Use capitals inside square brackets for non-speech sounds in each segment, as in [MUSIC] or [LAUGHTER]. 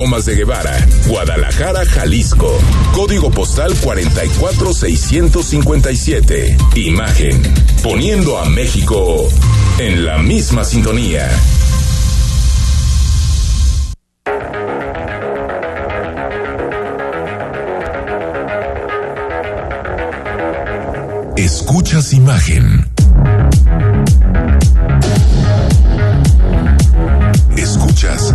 Lomas de Guevara, Guadalajara, Jalisco. Código postal 44657. Imagen. Poniendo a México en la misma sintonía. Escuchas imagen. Escuchas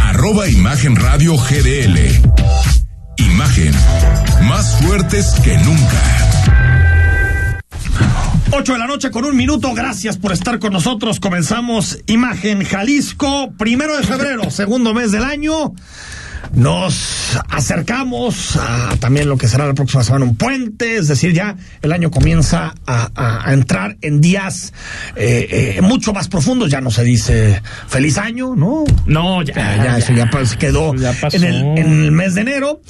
Arroba Imagen Radio GDL. Imagen, más fuertes que nunca. 8 de la noche con un minuto, gracias por estar con nosotros. Comenzamos Imagen Jalisco, primero de febrero, segundo mes del año. Nos acercamos a también lo que será la próxima semana un puente, es decir, ya el año comienza a, a entrar en días eh, eh, mucho más profundos, ya no se dice feliz año, ¿no? No, ya, ya, ya, eso ya pues, quedó Ya en, el, en el mes de enero.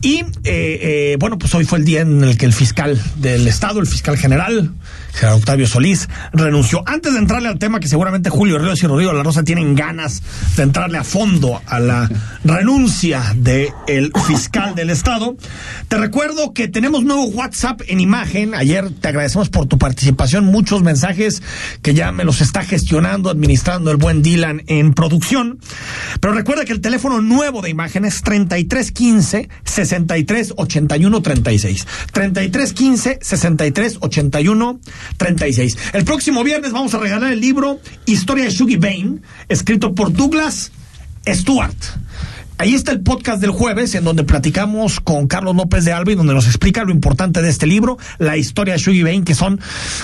Y eh, bueno, pues hoy fue el día en el que el fiscal del Estado, el fiscal general, Gerardo Octavio Solís, renunció. Antes de entrarle al tema que seguramente Julio Ríos y Rodrigo de la Rosa tienen ganas de entrarle a fondo a la renuncia del fiscal del Estado, te recuerdo que tenemos nuevo WhatsApp en imagen. Ayer te agradecemos por tu participación, muchos mensajes que ya me los está gestionando, administrando el buen Dylan en producción. Pero recuerda que el teléfono nuevo de imagen es 3315 63 81 36. 3315 63 81 36. El próximo viernes vamos a regalar el libro Historia de Shuggy Bain, escrito por Douglas Stewart. Ahí está el podcast del jueves en donde platicamos con Carlos López de Alba y donde nos explica lo importante de este libro, la historia de Shuggy Bain, que son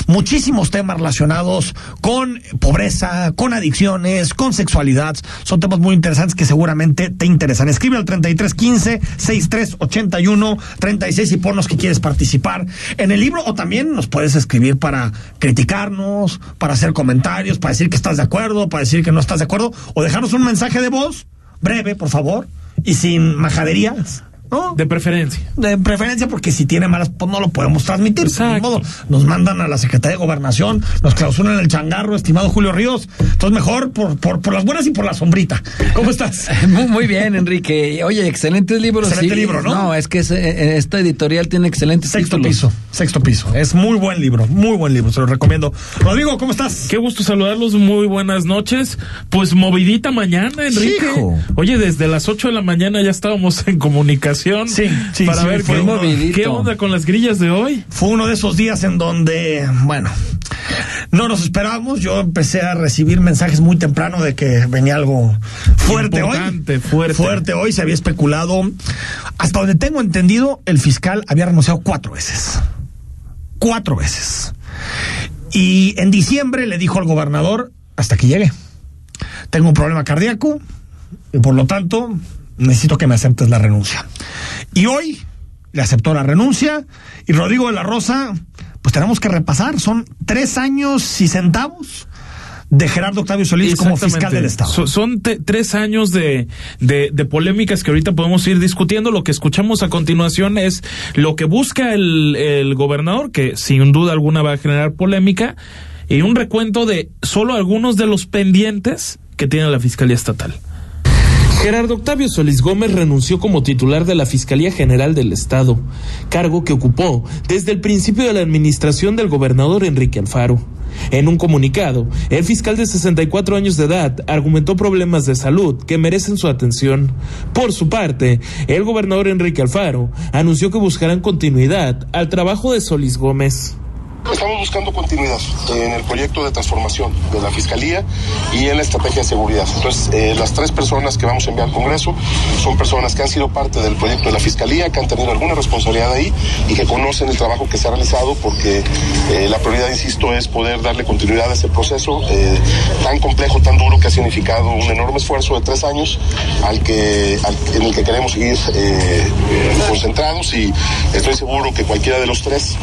muchísimos temas relacionados con pobreza, con adicciones, con sexualidad. Son temas muy interesantes que seguramente te interesan. Escribe al 3315 6381 36 y ponnos que quieres participar en el libro o también nos puedes escribir para criticarnos, para hacer comentarios, para decir que estás de acuerdo, para decir que no estás de acuerdo o dejarnos un mensaje de voz breve, por favor, y sin majaderías. ¿No? De preferencia. De preferencia, porque si tiene malas, pues no lo podemos transmitir. Exacto. Ni modo, nos mandan a la Secretaría de Gobernación, nos clausuran el changarro, estimado Julio Ríos. Entonces, mejor por, por, por las buenas y por la sombrita. ¿Cómo estás? [LAUGHS] Muy, muy bien, Enrique. Oye, excelentes libros. Excelente sí. libro, ¿no? No, es que es, eh, esta editorial tiene excelentes Sexto títulos. piso, sexto piso. Es muy buen libro, muy buen libro, se lo recomiendo. Rodrigo, ¿cómo estás? Qué gusto saludarlos, muy buenas noches. Pues movidita mañana, Enrique. Hijo. Oye, desde las 8 de la mañana ya estábamos en comunicación. Sí, sí, Para sí, ver qué, qué onda con las grillas de hoy. Fue uno de esos días en donde, bueno, no nos esperábamos. Yo empecé a recibir mensajes muy temprano de que venía algo fuerte Importante, hoy. fuerte. Fuerte hoy, se había especulado. Hasta donde tengo entendido, el fiscal había renunciado cuatro veces. Cuatro veces. Y en diciembre le dijo al gobernador, hasta que llegue. Tengo un problema cardíaco y por lo tanto necesito que me aceptes la renuncia. Y hoy le aceptó la renuncia y Rodrigo de la Rosa, pues tenemos que repasar, son tres años y centavos de Gerardo Octavio Solís como fiscal del Estado. So- son te- tres años de, de, de polémicas que ahorita podemos ir discutiendo. Lo que escuchamos a continuación es lo que busca el, el gobernador, que sin duda alguna va a generar polémica, y un recuento de solo algunos de los pendientes que tiene la Fiscalía Estatal. Gerardo Octavio Solís Gómez renunció como titular de la Fiscalía General del Estado, cargo que ocupó desde el principio de la administración del gobernador Enrique Alfaro. En un comunicado, el fiscal de 64 años de edad argumentó problemas de salud que merecen su atención. Por su parte, el gobernador Enrique Alfaro anunció que buscarán continuidad al trabajo de Solís Gómez. Estamos buscando continuidad en el proyecto de transformación de la Fiscalía y en la estrategia de seguridad. Entonces, eh, las tres personas que vamos a enviar al Congreso son personas que han sido parte del proyecto de la Fiscalía, que han tenido alguna responsabilidad ahí y que conocen el trabajo que se ha realizado porque eh, la prioridad, insisto, es poder darle continuidad a este proceso eh, tan complejo, tan duro que ha significado un enorme esfuerzo de tres años al que, en el que queremos seguir concentrados y estoy seguro que cualquiera de los tres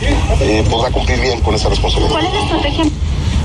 podrá cumplir bien con esa responsabilidad. ¿Cuál es la estrategia?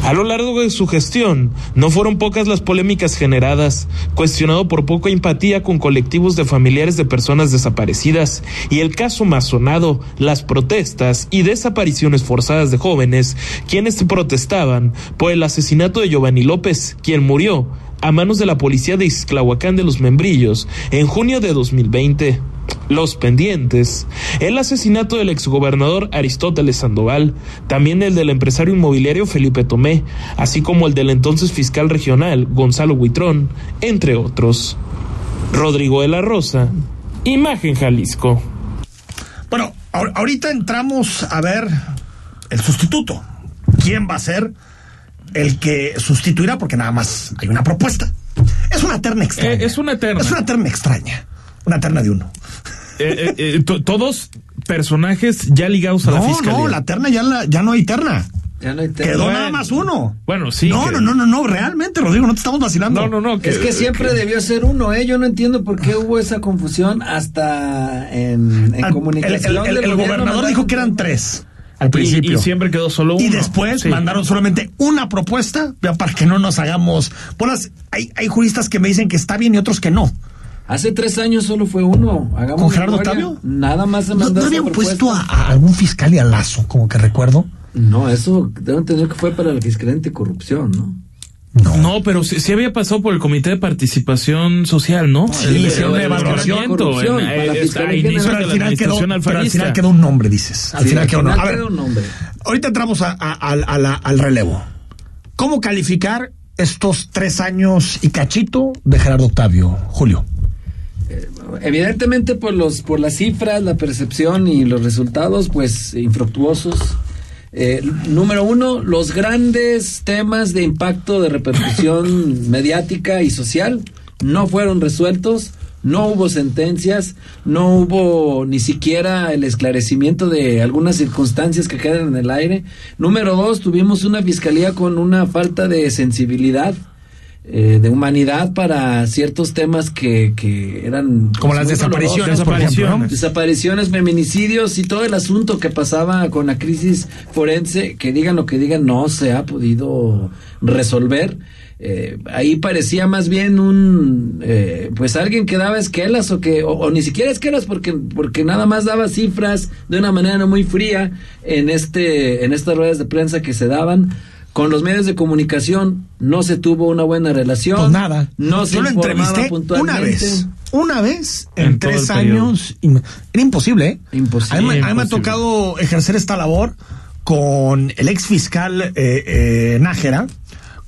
A lo largo de su gestión, no fueron pocas las polémicas generadas, cuestionado por poca empatía con colectivos de familiares de personas desaparecidas, y el caso más sonado, las protestas y desapariciones forzadas de jóvenes, quienes protestaban por el asesinato de Giovanni López, quien murió a manos de la policía de Ixtlahuacán de los Membrillos en junio de 2020. Los pendientes, el asesinato del exgobernador Aristóteles Sandoval, también el del empresario inmobiliario Felipe Tomé, así como el del entonces fiscal regional Gonzalo Huitrón, entre otros. Rodrigo de la Rosa, Imagen Jalisco. Bueno, ahor- ahorita entramos a ver el sustituto. ¿Quién va a ser el que sustituirá? Porque nada más hay una propuesta. Es una terna extraña. Eh, es una terna. Es una terna extraña. Una terna de uno. Eh, eh, eh, to- todos personajes ya ligados a la No, fiscalía. no, la terna ya, la, ya no hay terna. Ya no hay tema. Quedó Bueno. nada más uno. Bueno, sí, No, que- no, no, no, no, realmente, Rodrigo, no te estamos vacilando. No, no, no. Es que siempre debió ser uno, ¿eh? Yo no entiendo por qué hubo esa confusión hasta en, en Al- comunicación. El, el- gobernador dijo que eran tres al Y- principio. Y, siempre quedó solo uno. Y después Sí. mandaron solamente una propuesta, ya para que no nos hagamos. Bolas, hay, hay juristas que me dicen que está bien y otros que no. Hace tres años solo fue uno. Hagamos ¿Con Gerardo memoria. Octavio? Nada más se ¿No, mandó no habían propuesta. puesto a, a algún fiscal y a Lazo, como que recuerdo? No, eso debo entender que fue para la Fiscalía Anticorrupción, ¿no? No. No, pero sí, sí había pasado por el Comité de Participación Social, ¿no? Sí, El- evaluación, eh, al final, quedó, un nombre, dices. Al Sí, final al quedó un final nombre. A ver, quedó un nombre. ahorita entramos a- a- al- a la- al relevo. ¿Cómo calificar estos tres años y cachito de Gerardo Octavio, Julio? Evidentemente por los por las cifras, la percepción y los resultados, pues infructuosos. Eh, número uno, los grandes temas de impacto de repercusión [LAUGHS] mediática y social no fueron resueltos, no hubo sentencias, no hubo ni siquiera el esclarecimiento de algunas circunstancias que quedan en el aire. Número dos, tuvimos una fiscalía con una falta de sensibilidad eh, de humanidad para ciertos temas que, que eran Como las muy desapariciones, dolorosos. por ejemplo, ¿no? Desapariciones. Desapariciones, feminicidios y todo el asunto que pasaba con la crisis forense, que digan lo que digan, no se ha podido resolver. Eh, ahí parecía más bien un, eh, pues alguien que daba esquelas o que, o, o ni siquiera esquelas porque, porque nada más daba cifras de una manera muy fría en este, en estas ruedas de prensa que se daban. Con los medios de comunicación no se tuvo una buena relación. Pues nada. No se Yo lo entrevisté una vez. Una vez en, tres periodo. años. Era imposible, ¿eh? Imposible. A mí, me- a mí me ha tocado ejercer esta labor con el ex fiscal eh, eh, Nájera,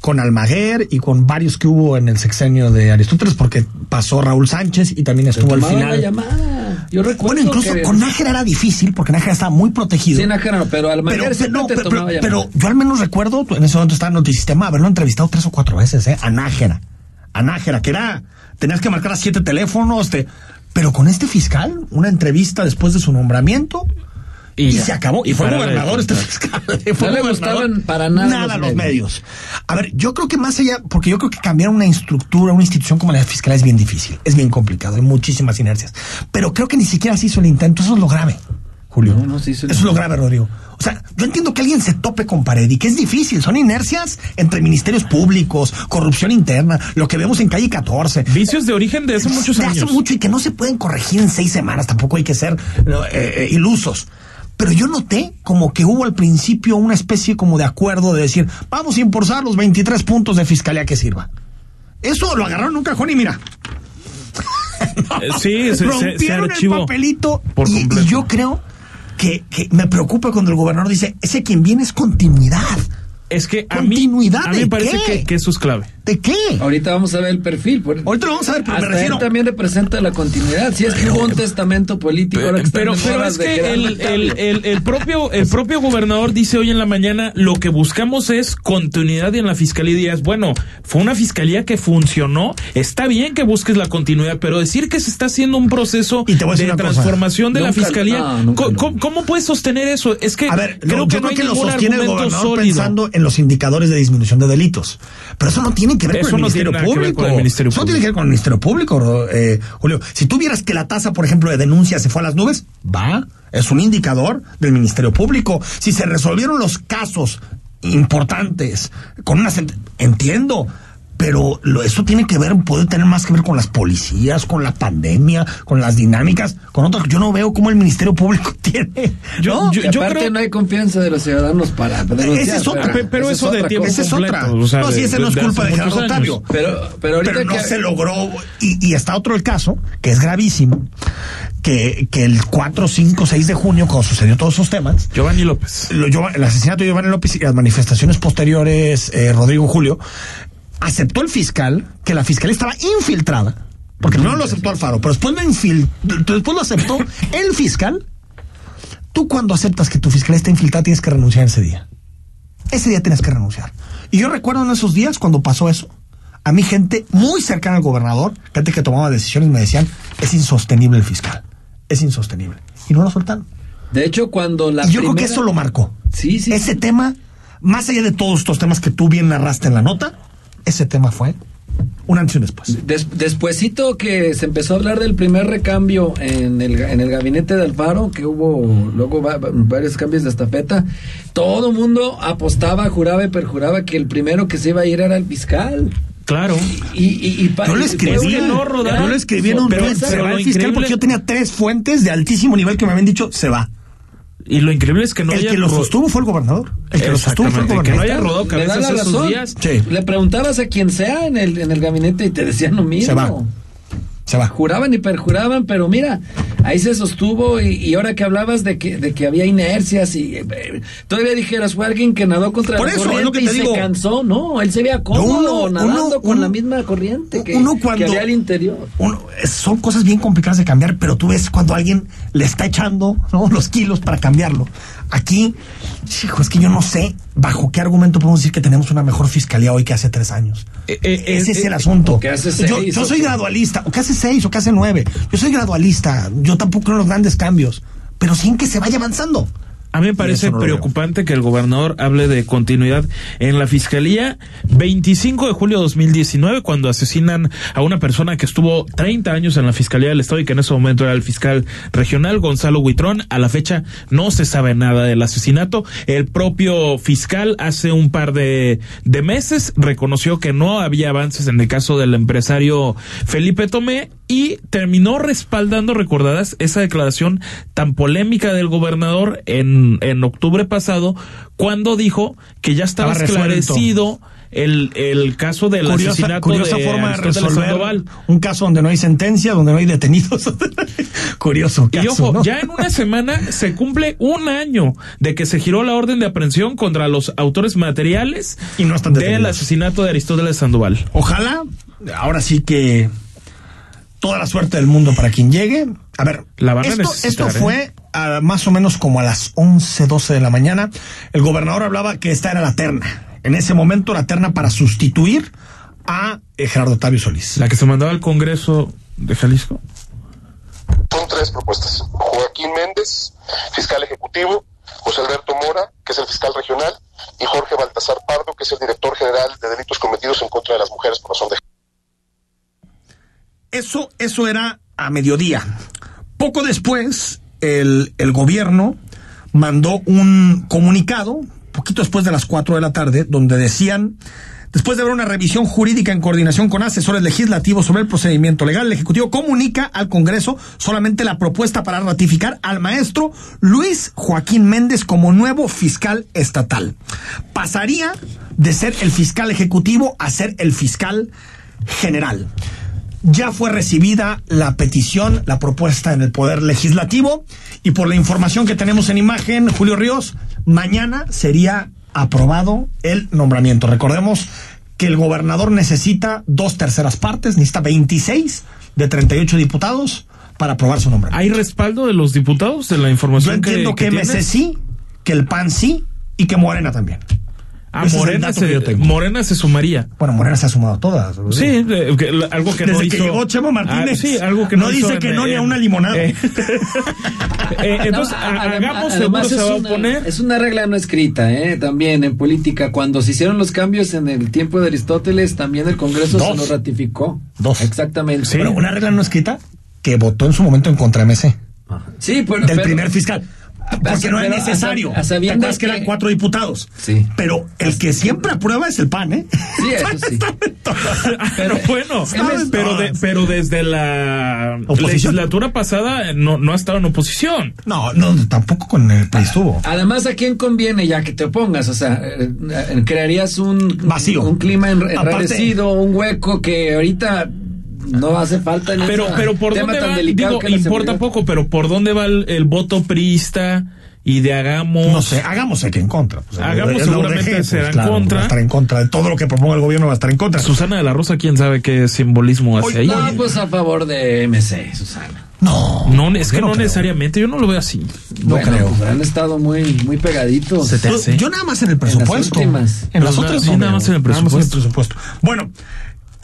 con Almaguer y con varios que hubo en el sexenio de Aristóteles, porque pasó Raúl Sánchez y también estuvo al la final. llamada. Yo recuerdo Bueno, incluso que- con Nájera era difícil porque Nájera estaba muy protegido. Sí, Nájera no, pero al Pero, Almaguer pero, siempre no, te pero, tomaba pero- llamada. pero yo al menos recuerdo, en ese momento estaba en Notisistema, haberlo entrevistado tres o cuatro veces, ¿eh? A Nájera. A Nájera, que era, tenías que marcar a siete teléfonos, te, pero con este fiscal, una entrevista después de su nombramiento, y, se acabó. Y, fue de gobernador este fiscal. [LAUGHS] Fue No le gustaban para nada los los medios. medios. A ver, yo creo que más allá, porque yo creo que cambiar una estructura, una institución como la fiscal es bien difícil, es bien complicado, hay muchísimas inercias. Pero creo que ni siquiera se hizo el intento, eso es lo grave, Julio. No, no se hizo el Eso es lo grave, Rodrigo. O sea, yo entiendo que alguien se tope con pared y que es difícil, son inercias entre ministerios públicos, corrupción interna, lo que vemos en calle 14. Vicios de origen de hace muchos De años. hace mucho y que no se pueden corregir en seis semanas, tampoco hay que ser eh, eh, ilusos. Pero yo noté como que hubo al principio una especie como de acuerdo de decir, vamos a impulsar los 23 puntos de fiscalía que sirva. Eso lo agarraron en un cajón y mira, Eh, Sí, [LAUGHS] se, se, se rompieron el papelito por y, y yo creo que, que me preocupa cuando el gobernador dice, ese quien viene es continuidad. Es que a mí, ¿Continuidad a mí me parece que, que eso es clave. ¿De qué? Ahorita vamos a ver el perfil. por- Ahorita lo vamos a ver, pero me Hasta refiero- él también representa la continuidad. Si es que hubo un testamento político. ahora que Pero, pero es que el, el, el, el propio, el propio gobernador dice hoy en la mañana lo que buscamos es continuidad en la fiscalía. Y dirías, bueno, fue una fiscalía que funcionó. Está bien que busques la continuidad, pero decir que se está haciendo un proceso Y te voy a decir de cosa. transformación de la fiscalía, no, nunca ¿cómo, no. cómo- puedes sostener eso? Es que A ver, creo lo- que yo no creo hay que lo ningún sostiene el argumento gobernador sólido. pensando en los indicadores de disminución de delitos. Pero eso no tiene que ver Eso con el no Ministerio Público. con el Ministerio eso no tiene que ver con el Ministerio Público, eh, Julio. Si tú vieras que la tasa, por ejemplo, de denuncias se fue a las nubes, va, es un indicador del Ministerio Público. Si se resolvieron los casos importantes con una entiendo. Pero lo- eso tiene que ver, puede tener más que ver con las policías, con la pandemia, con las dinámicas, con otras. Yo no veo cómo el Ministerio Público [LAUGHS] tiene. Yo- ¿no? yo- Que aparte creo- no hay confianza de los ciudadanos para denunciar. Esa es otra, Pe- pero eso es de otra tiempo. Esa es otra. o sea, no, si ese no es culpa de Gerardo. Octavio. Pero, pero ahorita Pero no que- se logró. Y, y está otro el caso, que es gravísimo, que, que el 4, 5, 6 de junio, cuando sucedió todos esos temas, Giovanni López. lo- el asesinato de Giovanni López y las manifestaciones posteriores, eh, Rodrigo Julio, aceptó el fiscal que la fiscalía estaba infiltrada. Porque primero lo aceptó Alfaro, pero después lo, infil- después lo aceptó [LAUGHS] el fiscal. Tú cuando aceptas que tu fiscalía está infiltrada tienes que renunciar ese día. Ese día tienes que renunciar. Y yo recuerdo en esos días cuando pasó eso, a mí gente muy cercana al gobernador, gente que tomaba decisiones me decían, es insostenible el fiscal, es insostenible. Y no lo soltaron. De hecho, cuando la y yo creo que eso lo marcó. Sí, sí. Ese tema, más allá de todos estos temas que tú bien narraste en la nota, ese tema fue un antes y un después. Des- despuésito que se empezó a hablar del primer recambio en el, en el gabinete de Alfaro, que hubo luego va- va- varios cambios de estafeta, todo mundo apostaba, juraba y perjuraba que el primero que se iba a ir era el fiscal. Claro. Y, y, y pa- Yo lo escribí, que no, yo lo escribí en un tweet, se va el fiscal increíble- porque yo tenía tres fuentes de altísimo nivel que me habían dicho, se va. Y lo increíble es que no el haya que lo sostuvo fue el gobernador. El que lo sostuvo fue el Exactamente, que no gobernador. haya rodado Le da cabezas la esos razón. días. Sí. Le preguntabas a quien sea en el, en el gabinete y te decían lo mismo. Se va. Se va. Juraban y perjuraban, pero mira, ahí se sostuvo y, y ahora que hablabas de que, de que había inercias y eh, todavía dijeras, fue alguien que nadó contra Por la eso, es corriente y se cansó, no, él se veía cómodo uno- nadando uno- con uno- la misma corriente que, uno cuando- que había al interior. Son cosas bien complicadas de cambiar, pero tú ves cuando alguien le está echando ¿no? [LAUGHS] los kilos para cambiarlo. Aquí, hijo, es que yo no sé bajo qué argumento podemos decir que tenemos una mejor fiscalía hoy que hace tres años. Eh, eh, Ese es el asunto. o que hace yo, seis, yo o soy gradualista, o que hace seis, o que hace nueve. Yo soy gradualista. Yo tampoco creo en los grandes cambios, pero sin que se vaya avanzando. A mí me parece no preocupante que el gobernador hable de continuidad en la fiscalía. 25 de julio de 2019, cuando asesinan a una persona que estuvo 30 años en la fiscalía del estado y que en ese momento era el fiscal regional, Gonzalo Huitrón. A la fecha no se sabe nada del asesinato. El propio fiscal hace un par de, de meses reconoció que no había avances en el caso del empresario Felipe Tomé y terminó respaldando, recordarás, esa declaración tan polémica del gobernador en, en octubre pasado, cuando dijo que ya estaba, esclarecido el, el caso del Curiosa, asesinato curiosa de forma de resolver Sandoval. un caso donde no hay sentencia, donde no hay detenidos. [LAUGHS] Curioso. Y ojo, ¿no? ya en una semana se cumple un año de que se giró la orden de aprehensión contra los autores materiales Y no están del asesinato de Aristóteles Sandoval. Ojalá, ahora sí que toda la suerte del mundo para quien llegue. A ver, La van a esto, necesitar, esto ¿eh? fue a más o menos como a las 11, 12 de la mañana. El gobernador hablaba que esta era la terna. En ese momento la terna para sustituir a eh, Gerardo Octavio Solís. La que se mandaba al Congreso de Jalisco. Son tres propuestas. Joaquín Méndez, fiscal ejecutivo, José Alberto Mora, que es el fiscal regional, y Jorge Baltasar Pardo, que es el director general de delitos cometidos en contra de las mujeres por razón de Eso, eso era a mediodía. Poco después, el, el gobierno mandó un comunicado, poquito después de las 4 de la tarde, donde decían, después de haber una revisión jurídica en coordinación con asesores legislativos sobre el procedimiento legal, el Ejecutivo comunica al Congreso solamente la propuesta para ratificar al maestro Luis Joaquín Méndez como nuevo fiscal estatal. Pasaría de ser el fiscal ejecutivo a ser el fiscal general. Ya fue recibida la petición, la propuesta en el Poder Legislativo y por la información que tenemos en imagen, Julio Ríos, mañana sería aprobado el nombramiento. Recordemos que el gobernador necesita dos terceras partes, necesita 26 de 38 diputados para aprobar su nombre. ¿Hay respaldo de los diputados de la Yo información entiendo que, que, MC sí, que el PAN sí y que Morena también. Ah, Ese Morena se, tengo. Morena se sumaría. Bueno, Morena se ha sumado a todas. ¿no? Sí, eh, que- algo que Desde no que hizo. llegó Martínez. Ah, sí, algo que No no, dice hizo que en- no ni a en- una limonada. Eh, [LAUGHS] eh, entonces, hagamos además seguro se es va a una- oponer. Es una regla no escrita, ¿eh? También en política. Cuando se hicieron los cambios en el tiempo de Aristóteles, también el Congreso Dos. se lo ratificó. Dos. Exactamente. Sí. Pero una regla no escrita que votó en su momento en contra de MC. Sí, pero, del pero- primer fiscal. Porque no es pero a necesario. sab- a ¿Te sabiendas acuerdas que que- eran cuatro diputados? Sí. Pero el que siempre aprueba es el PAN, ¿eh? Sí, eso [LAUGHS] sí. Pero bueno, ¿Sabes? pero, de- No. pero desde la Oposición. legislatura pasada eh, no, no ha estado en oposición. No, no, tampoco con el PRI estuvo. Además, ¿a quién conviene ya que te opongas? O sea, eh, eh, crearías un Vacío. un clima en- Aparte- enrarecido, un hueco que ahorita no hace falta en Pero, pero por tema dónde tan va, delicado digo, importa poco, pero por dónde va el, el voto priista y de hagamos. No sé, hagamos que en contra. Pues, Hagamos es seguramente será en contra. Va a estar en contra de todo lo que proponga el gobierno, va a estar en contra. Susana de la Rosa, quién sabe qué simbolismo hace ahí. No, pues a favor de MC, Susana. No, No, es que no, necesariamente, yo no lo veo así. No Bueno, creo. pues han estado muy, muy pegaditos. Se te Yo, hace. yo nada más en el presupuesto. últimas. En las otras sí, no nada más en el Nada más presupuesto. presupuesto. Bueno,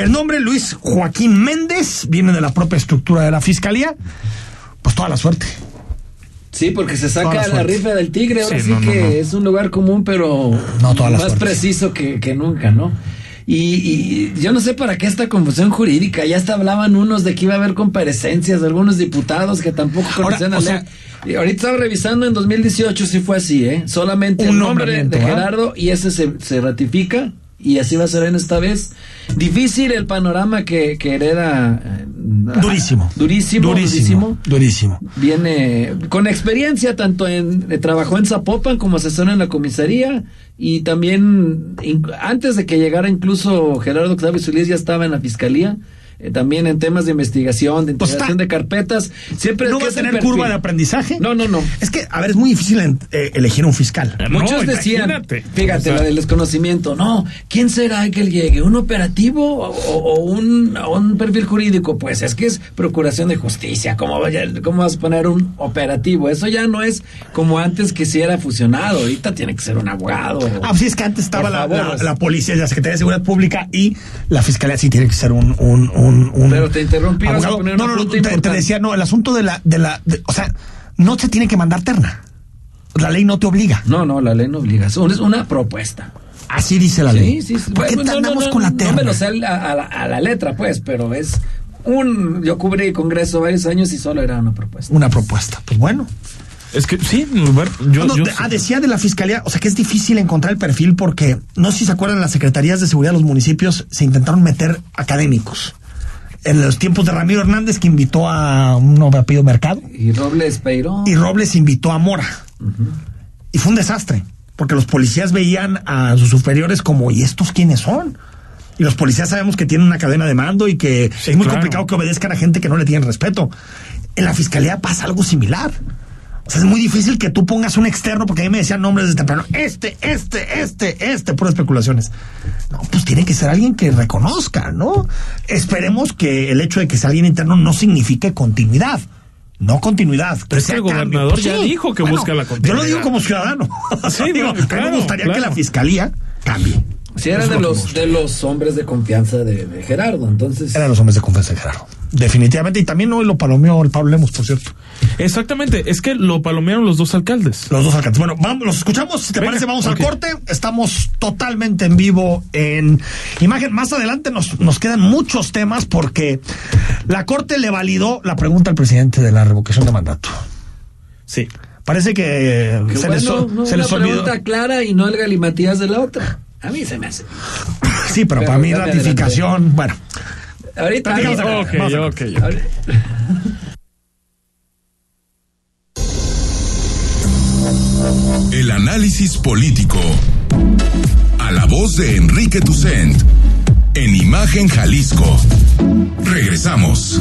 el nombre Luis Joaquín Méndez viene de la propia estructura de la fiscalía. Pues toda la suerte. Sí, porque se Toda la saca la rifa del tigre, ahora Sí, sí, no, que no. es un lugar común, pero No, toda la más suerte. preciso que, que nunca, ¿no? Y, y yo no sé para qué esta confusión jurídica. Ya hasta hablaban unos de que iba a haber comparecencias de algunos diputados que tampoco conocían la sea-. Y ahorita estaba revisando en 2018 si fue así, ¿eh? Solamente Un el nombre de ¿verdad? Gerardo y ese se, se ratifica y así va a ser en esta vez. Difícil el panorama que, que hereda. eh, Durísimo. Durísimo, durísimo Durísimo. viene con experiencia tanto en eh, trabajó en Zapopan como asesor en la comisaría y también in- antes de que llegara incluso Gerardo Octavio Solís ya estaba en la fiscalía eh, también en temas de investigación de Pues integración de carpetas siempre ¿No ¿qué va a tener curva de aprendizaje? no no no Es que, a ver, es muy difícil en- eh, elegir un fiscal. Muchos No, decían, imagínate. fíjate, O sea, la del desconocimiento, no, ¿quién será que él llegue? ¿Un operativo o, o un, un perfil jurídico? Pues es que es procuración de justicia, ¿cómo, vaya, ¿cómo vas a poner un operativo? Eso ya no es como antes que si era fusionado, ahorita tiene que ser un abogado. Ah, pues sí, es que antes estaba la, la- policía, la Secretaría de Seguridad Pública y la Fiscalía sí tiene que ser un... un, un, un Pero te interrumpí, vas a poner No, una no, no, te, decía, no, el asunto de la... De la de- o sea, no se tiene que mandar terna. La ley no te obliga. No, no, la ley no obliga, es una- es una propuesta. Así dice la ley. Sí, sí, sí. ¿Por qué Bueno, no, andamos no, con la no terna? me lo sé a, a la, a la letra, pues, pero es un... Yo cubrí Congreso varios años y solo era una propuesta. Una propuesta. Pues bueno. Es que sí, bueno, yo, No, yo de- sé. ah, decía de la fiscalía, o sea que es difícil encontrar el perfil porque no sé si se acuerdan, las secretarías de seguridad de los municipios se intentaron meter académicos. En los tiempos de Ramiro Hernández, que invitó a un apellido Mercado, Y Robles Peirón. y Robles invitó a Mora. Y fue un desastre, porque los policías veían a sus superiores como, ¿y estos quiénes son? Y los policías sabemos que tienen una cadena de mando y que es muy claro. complicado que obedezcan a gente que no le tienen respeto. En la fiscalía pasa algo similar. O sea, es muy difícil que tú pongas un externo, porque a mí me decían nombres desde temprano, este, este, este, este, puras especulaciones. No, pues tiene que ser alguien que reconozca, ¿no? Esperemos que el hecho de que sea alguien interno no signifique continuidad. No continuidad. Pero es que el gobernador ya dijo que busca la Yo lo continuidad. digo como ciudadano. [LAUGHS] Sí, Digo, no, a mí claro, me gustaría que la fiscalía cambie. Sí, era Eso de los, de los hombres de confianza de, de Gerardo, entonces. Eran los hombres de confianza de Gerardo. Definitivamente. Y también hoy lo palomeó el Pablo Lemos, por cierto. Exactamente, es que lo palomearon los dos alcaldes. Los dos alcaldes. Bueno, vamos, los escuchamos. Si te Venga, parece, vamos ok. al corte. Estamos totalmente en vivo en imagen. Más adelante nos, nos quedan muchos temas porque la corte le validó la pregunta al presidente de la revocación de mandato. Sí. Parece que se, bueno, les, no, se una les olvidó. pregunta clara y no el galimatías de la otra. A mí se me hace. Sí, pero, Pero para mí ratificación, bueno. Ahorita. Platicamos acá. Ok, Vamos acá. ok. ahorita- El análisis político. A la voz de Enrique Tucent. En Imagen Jalisco. Regresamos.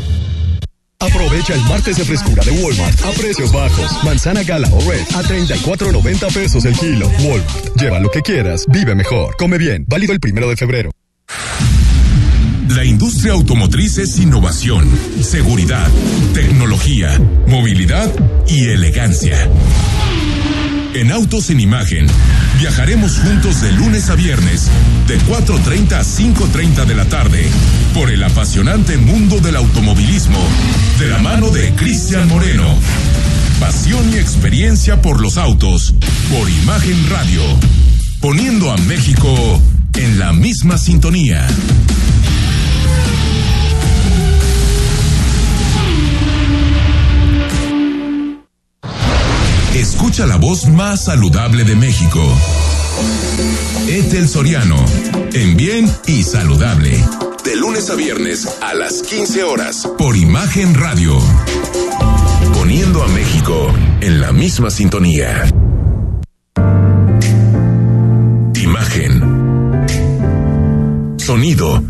Aprovecha el martes de frescura de Walmart a precios bajos. Manzana gala o red a 34.90 pesos el kilo. Walmart. Lleva lo que quieras, vive mejor. Come bien. Válido el primero de febrero. La industria automotriz es innovación, seguridad, tecnología, movilidad y elegancia. En Autos en Imagen, viajaremos juntos de lunes a viernes, de 4.30 a 5.30 de la tarde, por el apasionante mundo del automovilismo, de la mano de Cristian Moreno. Pasión y experiencia por los autos, por Imagen Radio, poniendo a México en la misma sintonía. Escucha la voz más saludable de México. Etel Soriano, en bien y saludable. De lunes a viernes a las 15 horas por Imagen Radio. Poniendo a México en la misma sintonía. Imagen. Sonido.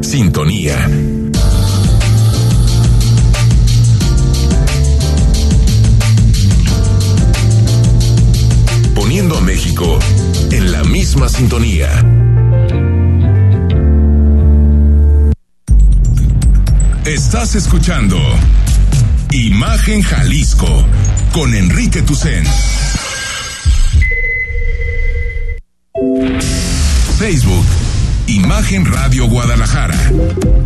Sintonía. Poniendo a México en la misma sintonía. Estás escuchando Imagen Jalisco con Enrique Tucen. Facebook, Imagen Radio Guadalajara.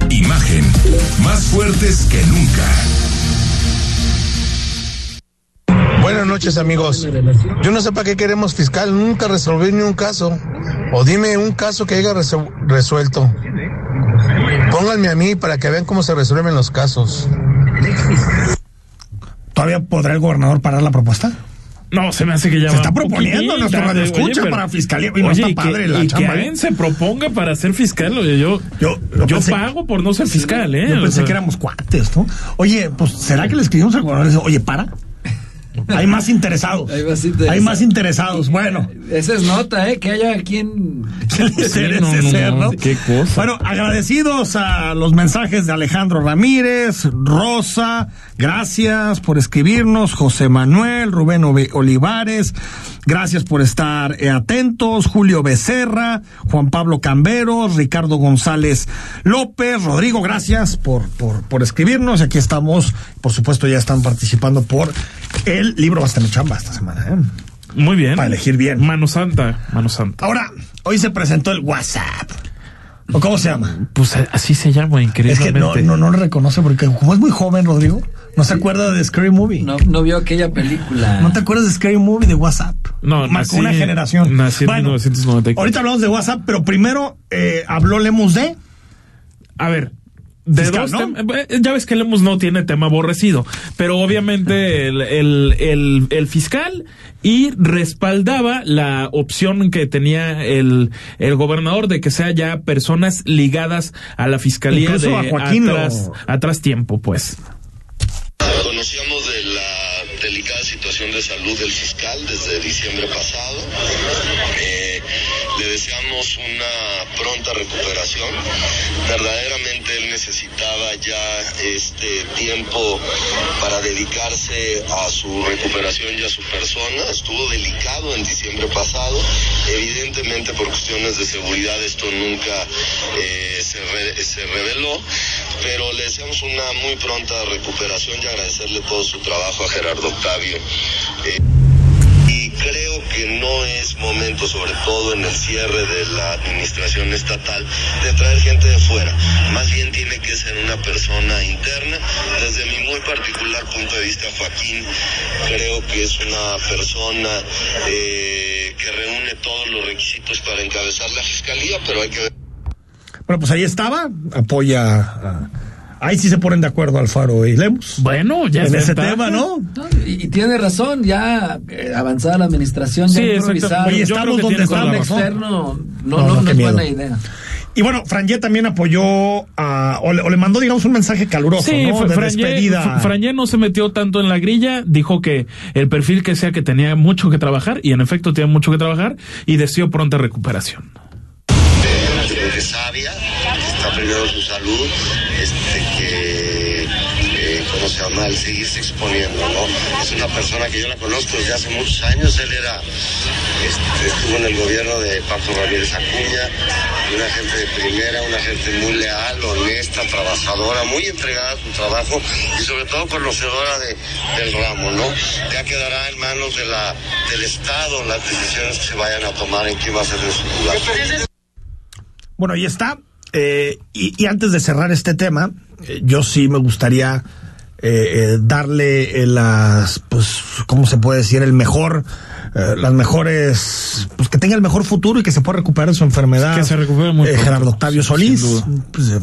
Imagen, más fuertes que nunca. Buenas noches amigos. Yo no sé para qué queremos fiscal, nunca resolver ni un caso. O dime un caso que haya resuelto. Pónganme a mí para que vean cómo se resuelven los casos. ¿Todavía podrá el gobernador parar la propuesta? No, se me hace que ya Se va está proponiendo nuestro radio escucha para fiscalía, y no oye, está y padre que, la y chamba, que ¿eh? se proponga para ser fiscal, oye, yo, Yo- yo, pensé- pago por no ser fiscal, ¿eh? Yo O pensé sea, que éramos cuates, ¿no? Oye, pues, ¿será que le escribimos al gobernador y dice, oye, para? Hay más interesados. Hay más interesados. Hay más interesados. Bueno. Esa es nota, ¿eh? Que haya quien. [LAUGHS] Ser no, ser, no, ¿no? qué cosa. Bueno, agradecidos a los mensajes de Alejandro Ramírez, Rosa, gracias por escribirnos, José Manuel, Rubén Ove- Olivares, gracias por estar eh, atentos, Julio Becerra, Juan Pablo Camberos, Ricardo González López, Rodrigo, gracias por, por, por escribirnos. Aquí estamos, por supuesto, ya están participando por el libro Basta mi chamba esta semana. ¿eh? Muy bien. Para elegir bien. Mano Santa, Mano Santa. Ahora, hoy se presentó el WhatsApp. ¿O cómo se llama? Pues eh, así se llama, Es increíblemente. que no, no, no lo reconoce porque como es muy joven, Rodrigo, no se acuerda de Scary Movie. No, no vio aquella película. ¿No te acuerdas de Scary Movie de WhatsApp? No, Marcó nací- una generación. nací en 1994. Ahorita hablamos de WhatsApp, pero primero eh, habló Lemus de. A ver, de Fiscal, dos ¿no? tem- eh, ya ves que Lemus no tiene tema aborrecido, pero obviamente el, el, el, el fiscal y respaldaba la opción que tenía el, el gobernador de que sea ya personas ligadas a la fiscalía Incluso de a Joaquín lo- atrás, atrás tiempo, pues. Conocíamos de la delicada situación de salud del fiscal desde diciembre pasado. Eh, le deseamos una pronta recuperación. Verdaderamente él necesitaba ya este tiempo para dedicarse a su recuperación y a su persona. Estuvo delicado en diciembre pasado. Evidentemente por cuestiones de seguridad esto nunca eh, se, se reveló, pero le deseamos una muy pronta recuperación y agradecerle todo su trabajo a Gerardo Octavio. Eh, creo que no es momento, sobre todo en el cierre de la administración estatal, de traer gente de fuera. Más bien tiene que ser una persona interna. Desde mi muy particular punto de vista, Joaquín, creo que es una persona eh, que reúne todos los requisitos para encabezar la fiscalía, pero hay que ver. Bueno, pues ahí estaba, apoya. a- ahí sí se ponen de acuerdo Alfaro y Lemus. Bueno, ya en es ese ventaja. tema, ¿no? Y, y tiene razón, ya eh, avanzada la administración, ya Sí. Oye, Yo estamos donde estamos, externo no, No, no, no, no qué es miedo. buena idea. Y bueno, Franje también apoyó a, o le, o le mandó, digamos, un mensaje caluroso, Sí, ¿no? De Franje, despedida. Fra- Franje no se metió tanto en la grilla, dijo que el perfil que sea que tenía mucho que trabajar, y en efecto tenía mucho que trabajar, y deseó pronta recuperación. sabia, está primero su salud, eh, ¿cómo se llama? El seguirse exponiendo, ¿no? Es una persona que yo la conozco desde hace muchos años, él era, este, estuvo en el gobierno de Paco Ramírez Acuña, una gente de primera, una gente muy leal, honesta, trabajadora, muy entregada a su trabajo y sobre todo conocedora de, del ramo, ¿no? Ya quedará en manos de la, del Estado las decisiones que se vayan a tomar en quién va a ser su lugar. Bueno, ahí está. Eh, y, y antes de cerrar este tema, eh, yo sí me gustaría eh, eh, darle eh, las, pues, ¿cómo se puede decir? El mejor, eh, las mejores, pues que tenga el mejor futuro y que se pueda recuperar de su enfermedad. Que se recupere muy Eh, pronto, Gerardo Octavio Solís, pues, eh,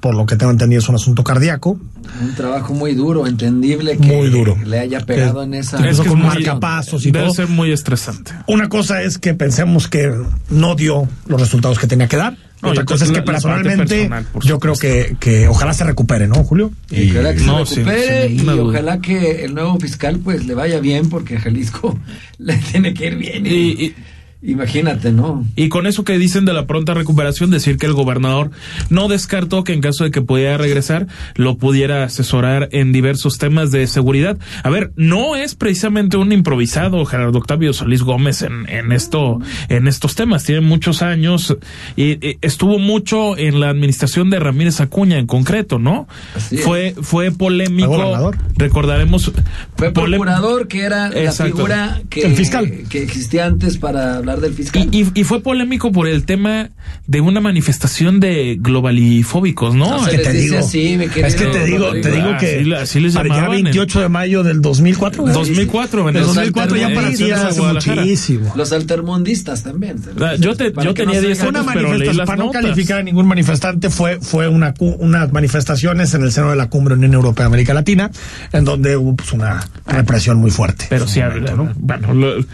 por lo que tengo entendido es un asunto cardíaco. Un trabajo muy duro, entendible que Muy duro. le haya pegado en esa. Es que con muy- marcapasos y debe todo. ser muy estresante. Una cosa es que pensemos que no dio los resultados que tenía que dar. No, Otra y cosa es la- que personalmente personal, yo creo que, que ojalá se recupere, ¿no, Julio? Y ojalá que se No, recupere sin y ojalá que el nuevo fiscal pues le vaya bien porque a Jalisco [LAUGHS] le tiene que ir bien. Y, Y- y- imagínate, ¿no? Y con eso que dicen de la pronta recuperación, decir que el gobernador no descartó que en caso de que pudiera regresar, lo pudiera asesorar en diversos temas de seguridad. A ver, no es precisamente un improvisado Gerardo Octavio Solís Gómez en, en esto, en estos temas. Tiene muchos años y, y estuvo mucho en la administración de Ramírez Acuña en concreto, ¿no? Así es. Fue, fue polémico. Fue gobernador. Recordaremos. Fue procurador que era la figura que, El fiscal. que existía antes para hablar del fiscal. Y, y- y fue polémico por el tema de una manifestación de globalifóbicos, ¿no? No, Es que te digo, así, es que te digo, te digo que Así- así les llamaban 28 de mayo del 2004. ¿verdad? 2004, en el 2004 ya para ti en es hace muchísimo. Los altermundistas también. Ah, yo te- yo tenía se 10 Fue diga- una años, pero leí manifestación, las para no calificar a ningún manifestante, fue, fue una, unas manifestaciones en el seno de la cumbre Unión Europea América Latina, en donde hubo pues, una represión muy fuerte. Pero sí, momento, ¿no? bueno, lo-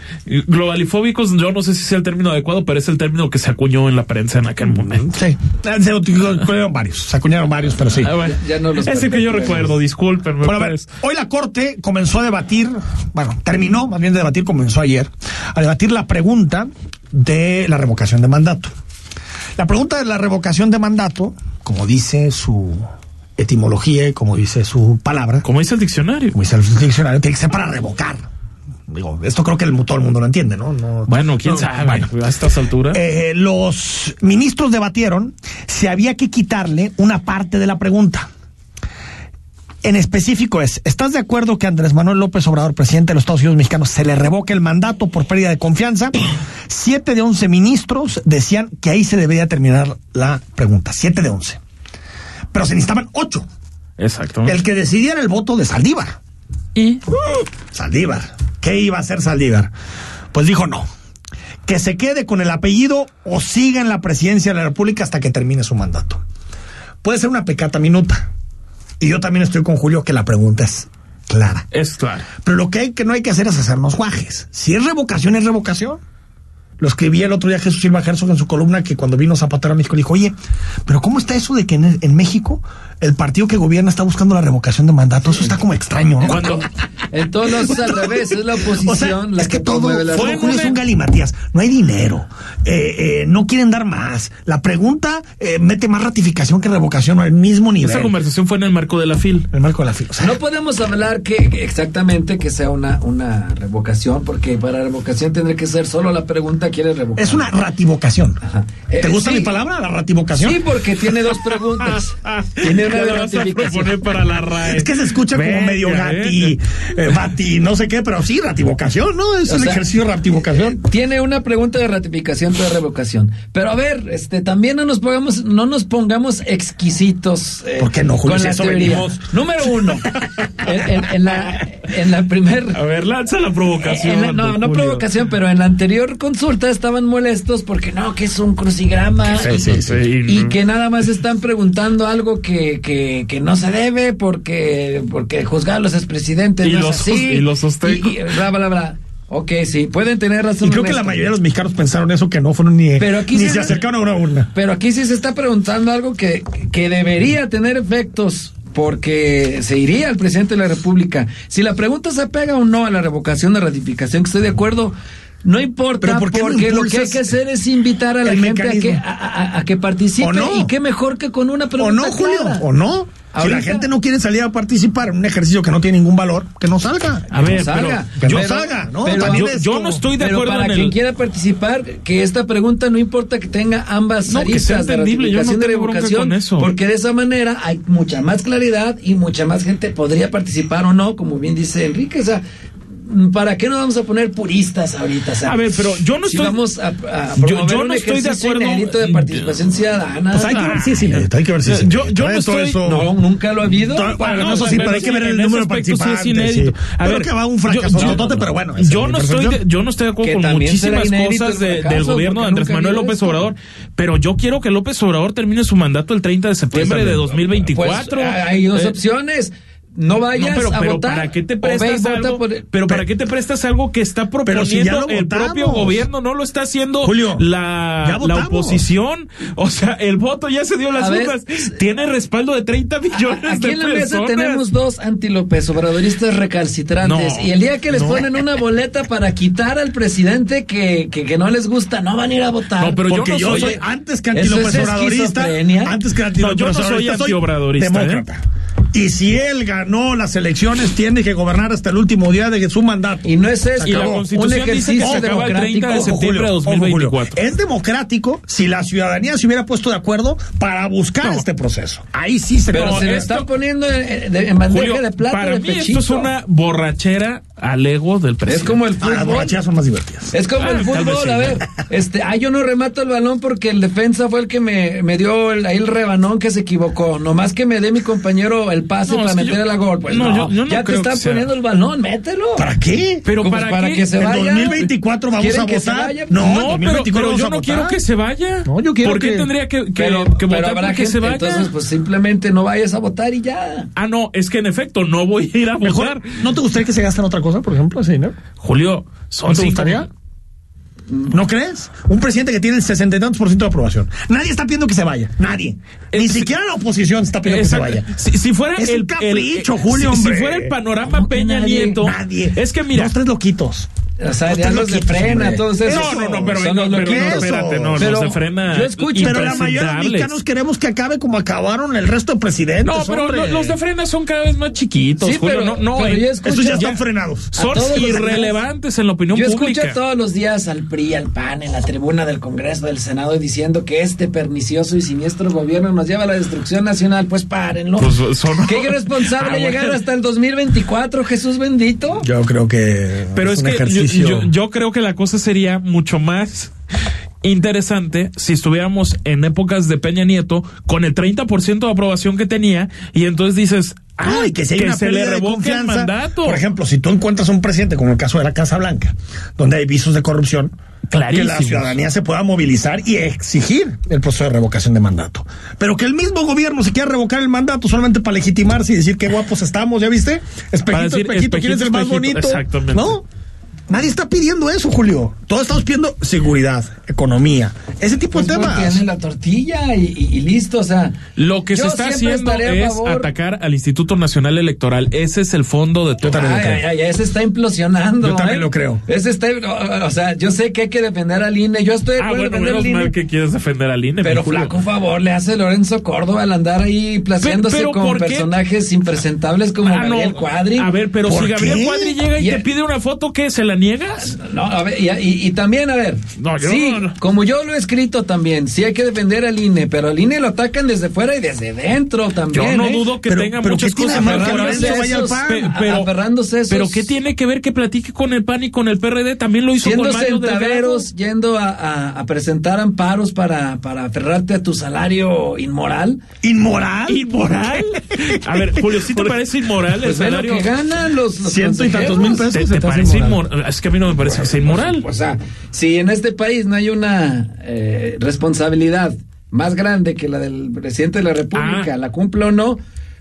globalifóbicos, yo no sé si sea el término adecuado, pero es el término que se acuñó en la prensa en aquel momento. Sí, Eh, se acuñaron varios, se acuñaron varios, pero sí. Ah, bueno. Ya- ya no los Ese que yo recuerdo, discúlpenme. Bueno, a ver, pues. hoy la Corte comenzó a debatir, bueno, terminó más bien de debatir, comenzó ayer, a debatir la pregunta de la revocación de mandato. La pregunta de la revocación de mandato, como dice su etimología y como dice su palabra, Como dice el diccionario. como dice el diccionario, tiene que ser para revocar. Digo, esto creo que el- todo el mundo lo entiende, ¿no? No- Bueno, quién no, sabe, bueno. a estas alturas. Eh, los ministros debatieron si había que quitarle una parte de la pregunta. En específico es, ¿estás de acuerdo que Andrés Manuel López Obrador, presidente de los Estados Unidos mexicanos, se le revoque el mandato por pérdida de confianza? [COUGHS] Siete de once ministros decían que ahí se debería terminar la pregunta. Siete de once. Pero se necesitaban ocho. Exacto. El que decidía era el voto de Saldívar. Y Saldívar. ¿Qué iba a hacer Saldívar? Pues dijo no. Que se quede con el apellido o siga en la presidencia de la República hasta que termine su mandato. Puede ser una pecata minuta. Y yo también estoy con Julio que la pregunta es clara. es claro. Pero lo que, hay, que no hay que hacer es hacernos guajes. Si es revocación, es revocación. Lo escribía el otro día Jesús Silva Herzog en su columna que cuando vino Zapatero a México le dijo, oye, pero ¿cómo está eso de que en, en México el partido que gobierna está buscando la revocación de mandato? Eso está como extraño, ¿no? Cuando, En todos los es al revés, es la oposición O sea, la es que, todo la fue Fue es un galimatías. No hay dinero. Eh, eh, no quieren dar más. La pregunta eh, mete más ratificación que revocación al mismo nivel. esta conversación fue en el marco de la FIL. El marco de la fila. O sea, No podemos hablar que que exactamente que sea una, una revocación, porque para revocación tendría que ser solo la pregunta, ¿quiere revocar? es una rativocación. Ajá. ¿Te Eh, gusta sí. mi palabra, la rativocación? Sí, porque tiene dos preguntas. [LAUGHS] tiene una de la vas a ratificación. proponer para la RAE. Es que se escucha como medio gati, venga. eh, bati, no sé qué, pero sí, rativocación, ¿no? Es O el sea, ejercicio de rativocación. Tiene una pregunta de ratificación, otra de revocación. Pero a ver, este, también no nos pongamos, no nos pongamos exquisitos. eh, ¿Por qué no, Julio? Con Si la eso teoría. venimos. Número uno. [LAUGHS] en, en- en la, en la primer. A ver, lanza la provocación. en la- no, no Julio. provocación, pero en la anterior consulta diputados estaban molestos porque no, que es un crucigrama Sí, sí, sí. y que nada más están preguntando algo que, que, que no se debe porque porque juzgar a los expresidentes Y no lo es así. y lo sostengo. Y- y bla, bla, bla. Ok, sí, pueden tener razón. Y creo que la mayoría de los mexicanos pensaron eso, que no fueron ni, Pero aquí ni se- se acercaron a una urna. Pero aquí sí se está preguntando algo que, que debería tener efectos porque se iría al presidente de la República. Si la pregunta se apega o no a la revocación de ratificación, que estoy de acuerdo, no importa, Pero ¿por qué no porque lo que hay que hacer es invitar a la gente a que, mecanismo? a, a- a que participe ¿O no? y qué mejor que con una ¿O pregunta no, Julio? clara. ¿O no? Si la gente no quiere salir a participar en un ejercicio que no tiene ningún valor, que no salga. A ver, no salga. pero- que no Pero- salga, ¿no? pero- yo, es yo como- no estoy de Pero acuerdo para en quien el... quiera participar, que esta pregunta no importa que tenga ambas No, que sea aristas de yo no de revocación, con eso. porque de esa manera hay mucha más claridad y mucha más gente podría participar o no, como bien dice Enrique, o sea, ¿para qué nos vamos a poner puristas ahorita? Sea, A ver, pero yo no si estoy- vamos a, a Yo- yo un no estoy de acuerdo- inédito de participación ciudadana. Pues hay que ver si es inédito, hay que ver si es Yo- inédito, yo no ¿eh? Todo estoy- eso- no, nunca lo ha habido. Bueno, no, eso sí, pero hay que ver el número de aspecto sí es participantes. inédito. sí. A Creo ver, que va un yo- fracaso yo- totote, pero bueno. Yo no estoy de, yo no estoy de acuerdo con muchísimas cosas de- fracaso, del gobierno de Andrés Manuel López. Obrador, pero yo quiero que López Obrador termine su mandato el 30 de septiembre de 2024. Pues, hay dos Eh, opciones. No vayas no, pero, a pero votar. ¿para qué te prestas vota algo? por- pero ¿para qué te prestas algo que está proponiendo si el propio gobierno? No lo está haciendo Julio, la, la oposición. O sea, el voto ya se dio las urnas. Tiene respaldo de 30 millones Aquí de en la mesa tenemos dos antilopes obradoristas recalcitrantes No, y el día que les no. ponen una boleta para quitar al presidente que, que, que no les gusta, no van a ir a votar. No, pero yo Porque yo soy- soy antes que antilópez obradorista, antes que No, yo no antilópez soy obradorista, antiobradorista, ¿eh? Y si él ganó las elecciones, tiene que gobernar hasta el último día de su mandato. Y no es eso, Y la acabó. Constitución un dice que ejercicio se acaba el 30 de democrático. septiembre de Julio, ojo, Julio. 2024. Es democrático si la ciudadanía se hubiera puesto de acuerdo para buscar No. este proceso. Ahí sí se Pero se le están poniendo en, en bandeja Julio, de plata para de mí pechito. esto es una borrachera al ego del Es presidente. como el Ah, las fútbol. borracheras son más divertidas. Es como Ah, el fútbol, sí. a ver, este, ah, yo no remato el balón porque el defensa fue el que me, me dio el, ahí el rebanón que se equivocó. Nomás que me dé mi compañero el pase No, para que meter yo- la gol. Pues no, no, yo- yo no ya te que están sea. poniendo el balón, mételo. ¿Para qué? Pero Pues para, para qué? que se en vaya. 2024 vamos ¿Quieren a que se votar. vaya? No, No, en pero, 2024 pero vamos yo no votar. quiero que se vaya. No, yo quiero ¿Por qué que- tendría que, que, pero, que pero votar porque gente, se vaya? entonces pues simplemente no vayas a votar y ya. Ah, no, es que en efecto no voy a ir a Mejor, votar. ¿no te gustaría que se gaste en otra cosa, por ejemplo, ese dinero? Julio, son ¿No te cinco- gustaría? ¿No crees? Un presidente que tiene el sesenta y tantos por ciento de aprobación. Nadie está pidiendo que se vaya. Nadie. Ni Es- siquiera la oposición está pidiendo que se vaya. Si, si fuera Es el un capricho, el- Julio, si- fuera el panorama ¿Cómo que Peña nadie? Nieto, Nadie. es que mira, Dos, tres loquitos. O sea, ya de loquitos, frena, todos esos. no, no, no, pero, no, los pero no, espérate, no, Pero los de frena. yo escucho- Pero la mayoría de mexicanos queremos que acabe como acabaron el resto de presidentes. No, pero hombre. los de frena son cada vez más chiquitos, Sí, Julio. pero- no, no, pero eh, yo escucho- Esos ya ya- están frenados. son irrelevantes en la opinión Yo pública. escucho todos los días al PRI, al PAN, en la tribuna del Congreso, del Senado, diciendo que este pernicioso y siniestro gobierno nos lleva a la destrucción nacional. Pues párenlo. Pues, son- Qué irresponsable Ah, bueno. llegar hasta el 2024, Jesús bendito. Yo creo que. Pero es, un que yo, yo- creo que la cosa sería mucho más interesante si estuviéramos en épocas de Peña Nieto con el 30% de aprobación que tenía y entonces dices, ah, No, y que si hay una se le revoque el mandato. Por ejemplo, si tú encuentras un presidente como el caso de la Casa Blanca, donde hay visos de corrupción, que la ciudadanía se pueda movilizar y exigir el proceso de revocación de mandato. Pero que el mismo gobierno se quiera revocar el mandato solamente para legitimarse y decir qué guapos estamos, ¿ya viste? Espejito, decir, espejito, ¿quién es el más bonito? exactamente. ¿No? Nadie está pidiendo eso, Julio. Todos estamos pidiendo seguridad, economía, ese tipo Pues de temas. voltean en la tortilla y, y- y listo, o sea. Lo que se está haciendo es favor. atacar al Instituto Nacional Electoral. Ese es el fondo de todo. también lo Ay, creo. ay, ay, ese está implosionando. Yo también ¿eh? lo creo. Ese está, o, o sea, yo sé que hay que defender al INE. Yo estoy de Ah, acuerdo en bueno, menos INE. mal que quieres defender al INE. Pero flaco favor le hace Lorenzo Córdoba al andar ahí placeándose Pero- pero con personajes impresentables como Ah, no. Gabriel Cuadri. A ver, pero ¿Por si Gabriel qué? Cuadri llega y Y- te pide una foto, ¿qué? ¿Se la niegas? No, a ver, y, y- y también, a ver, No, yo sí, no, no. como yo lo he escrito también, sí hay que defender al INE, pero al INE lo atacan desde fuera y desde dentro también. Yo no ¿eh? dudo que Pero- tenga pero muchas ¿qué tiene cosas de malo que malas. Lorenzo vaya al Esos, PAN? Pe- a- pero, aferrándose esos- pero ¿qué tiene que ver que platique con el PAN y con el PRD? También lo hizo Siendo con Mario centaveros, yendo a, a- a presentar amparos para, para aferrarte a tu salario inmoral. ¿Inmoral? ¿Inmoral? A ver, Julio, ¿sí te parece inmoral el Pues salario? que ganan los, los Ciento y tantos mil pesos. ¿Te, parece inmoral. inmoral? Es que a mí no me parece que sea inmoral. Pues sea, si en este país no hay una eh, responsabilidad más grande que la del presidente de la República, Ah. la cumple o no,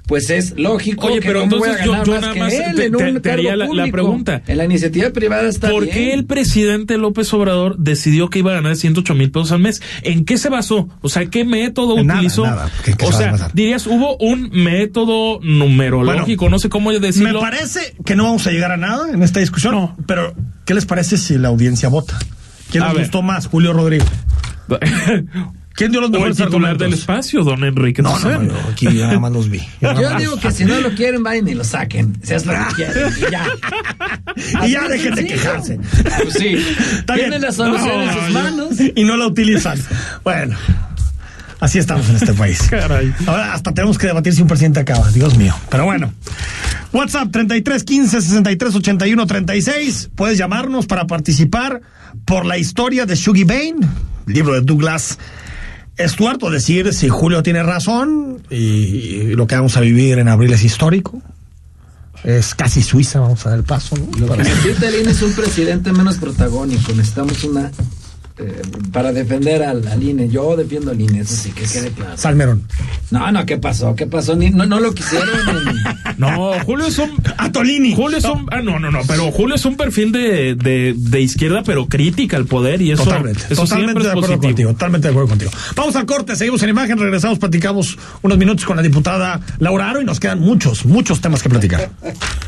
pues es lógico Oye, que pero cómo voy a entonces yo- ganar yo más nada que más él te- en te- un te haría la- pregunta. En la iniciativa privada está ¿Por bien. qué el presidente López Obrador decidió que iba a ganar 108 mil pesos al mes? ¿En qué se basó? O sea, ¿qué método nada, utilizó? nada. ¿Qué- qué o sea, dirías, hubo un método numerológico, no sé cómo Me decirlo. parece que no vamos a llegar a nada en esta discusión, pero ¿qué les parece si la audiencia vota? ¿Quién A les ver. gustó más, Julio Rodríguez? [LAUGHS] ¿Quién dio los mejores titular del argumentos? espacio, don Enrique. No, no, no, yo aquí ya nada más los vi. Yo Yo digo que si no lo quieren, vayan y lo saquen. Seas lo que quieren. Y ya. [LAUGHS] Y ya dejen de quejarse. Pues sí. Está Tienen bien. la solución en sus yo- manos. Y no la utilizan. Bueno. Así estamos en este país. Caray. Ahora hasta tenemos que debatir si un presidente acaba. Dios mío. Pero bueno. WhatsApp 33 15 63 81 36. Puedes llamarnos para participar por la historia de Shuggy Bain, libro de Douglas Stuart, o decir si Julio tiene razón y, y lo que vamos a vivir en abril es histórico. Es casi Suiza, vamos a dar el paso. ¿no? Lo que necesita el INE es un presidente menos protagónico. Necesitamos una. Eh, para defender al, al INE. Yo defiendo al INE, eso sí que quede claro. Salmerón. No, no, ¿qué pasó? ¿Qué pasó? Ni- no, no lo quisieron. en- [LAUGHS] No, Julio es un. [LAUGHS] A Tolini. Julio es un. Ah, no, no, no. Pero Julio es un perfil de, de, de izquierda, pero crítica al poder y eso. Totalmente, eso totalmente de acuerdo positivo. contigo, totalmente de acuerdo contigo. Vamos al corte, seguimos en imagen, regresamos, platicamos unos minutos con la diputada Laura Aro y nos quedan muchos, muchos temas que platicar. [LAUGHS]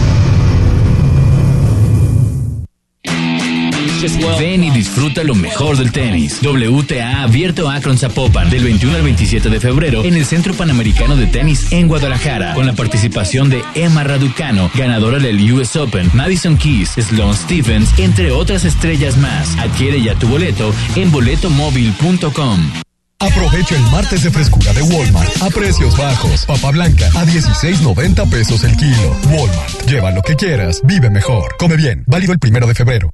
Ven y disfruta lo mejor del tenis. WTA abierto Akron Zapopan del 21 al 27 de febrero en el Centro Panamericano de Tenis en Guadalajara con la participación de Emma Raducano, ganadora del US Open, Madison Keys, Sloane Stephens, entre otras estrellas más. Adquiere ya tu boleto en boletomóvil.com. Aprovecha el martes de frescura de Walmart a precios bajos. Papa blanca a 16.90 pesos el kilo. Walmart. Lleva lo que quieras, vive mejor. Come bien. Válido el primero de febrero.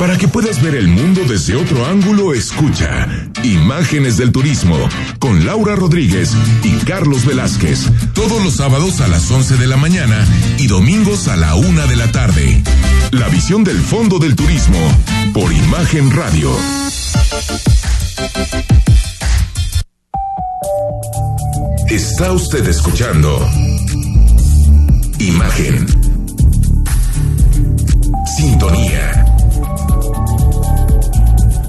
Para que puedas ver el mundo desde otro ángulo, escucha Imágenes del Turismo con Laura Rodríguez y Carlos Velázquez. Todos los sábados a las 11 de la mañana y domingos a la una de la tarde. La visión del fondo del turismo por Imagen Radio. Está usted escuchando Imagen. Sintonía.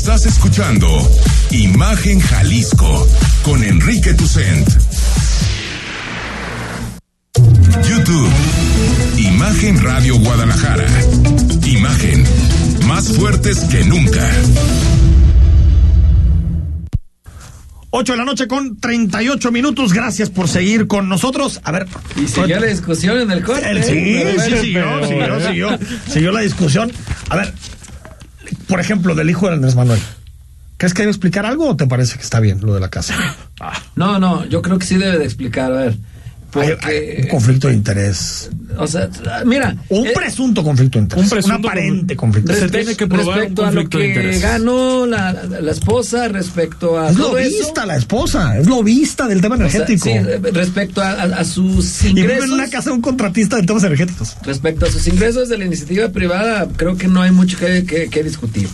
Estás escuchando Imagen Jalisco con Enrique Tucent. YouTube. Imagen Radio Guadalajara. Imagen. Más fuertes que nunca. 8 de la noche con 38 minutos. Gracias por seguir con nosotros. A ver. Y siguió la discusión en el corte. El- sí, sí, siguió, siguió, siguió, siguió la discusión. A ver, por ejemplo, del hijo de Andrés Manuel. ¿Crees que debe explicar algo o te parece que está bien lo de la casa? No, no, yo creo que sí debe de explicar. A ver. Hay, Porque, hay un conflicto de interés. o sea, mira. Un eh, presunto conflicto de interés. un presunto un aparente con- conflicto de Se interés. tiene que probar respecto un a lo conflicto de que interés. ganó la, la esposa, respecto a Es todo eso. lobista la esposa, es lobista del tema O sea, energético. sí, respecto a, a- a sus y vive ingresos. en una casa de un contratista de temas energéticos. Respecto a sus ingresos de la iniciativa privada, creo que no hay mucho que, que- que discutir.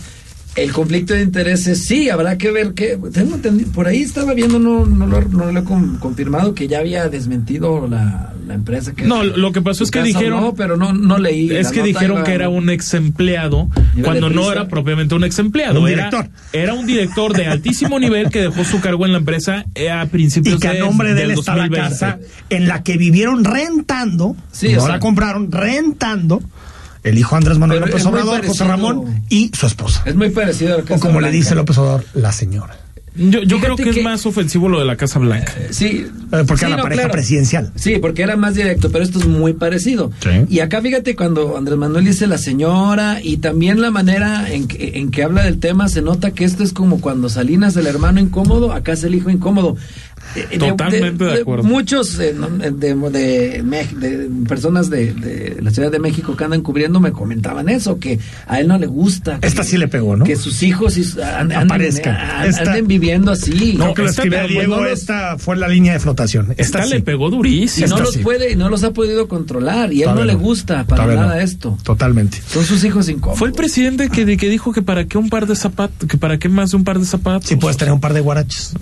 El conflicto de intereses, sí, habrá que ver que. Tengo entendido- por ahí estaba viendo, no, no, lo, no lo he con- confirmado, que ya había desmentido la, la empresa que. No, lo que pasó es que dijeron- No, pero no, no leí. Es que dijeron iba- que era un ex empleado cuando no era propiamente un ex empleado. Un era, director. era un director de altísimo [LAUGHS] nivel que dejó su cargo en la empresa eh, a Y principios que a de- nombre de del él está la 2020. casa en la que vivieron rentando, Sí, no o la sea- compraron, rentando el hijo Andrés Manuel Pero López Obrador, José. Ramón y su esposa. Es muy parecido a la O como le dice López Obrador, la señora. Yo, yo creo que, que- es más ofensivo lo de la Casa Blanca. Sí. Eh, porque Sí, era la no, pareja claro. presidencial. Sí, porque era más directo, pero esto es muy parecido. Sí. Y acá fíjate cuando Andrés Manuel dice la señora y también la manera en que, en que habla del tema, se nota que esto es como cuando Salinas el hermano incómodo, acá es el hijo incómodo. Eh, Totalmente de acuerdo. Muchos eh, no, de, de, de personas de, de la Ciudad de México que andan cubriendo me comentaban eso, que a él no le gusta. Esta que- sí le pegó, ¿no? Que sus hijos Aparezcan. Esta- anden viviendo así. No, que lo no, Diego, no los- esta fue la línea de flotación. Esta, Esta le sí. pegó y durísimo. no Esta los sí. puede, no los ha podido controlar y a él no le no. gusta para Todavía nada no. esto. Totalmente. Son sus hijos incómodos. Fue el presidente que, que dijo que para qué un par de zapatos, que para qué más de un par de zapatos. Si puedes tener un par de guaraches.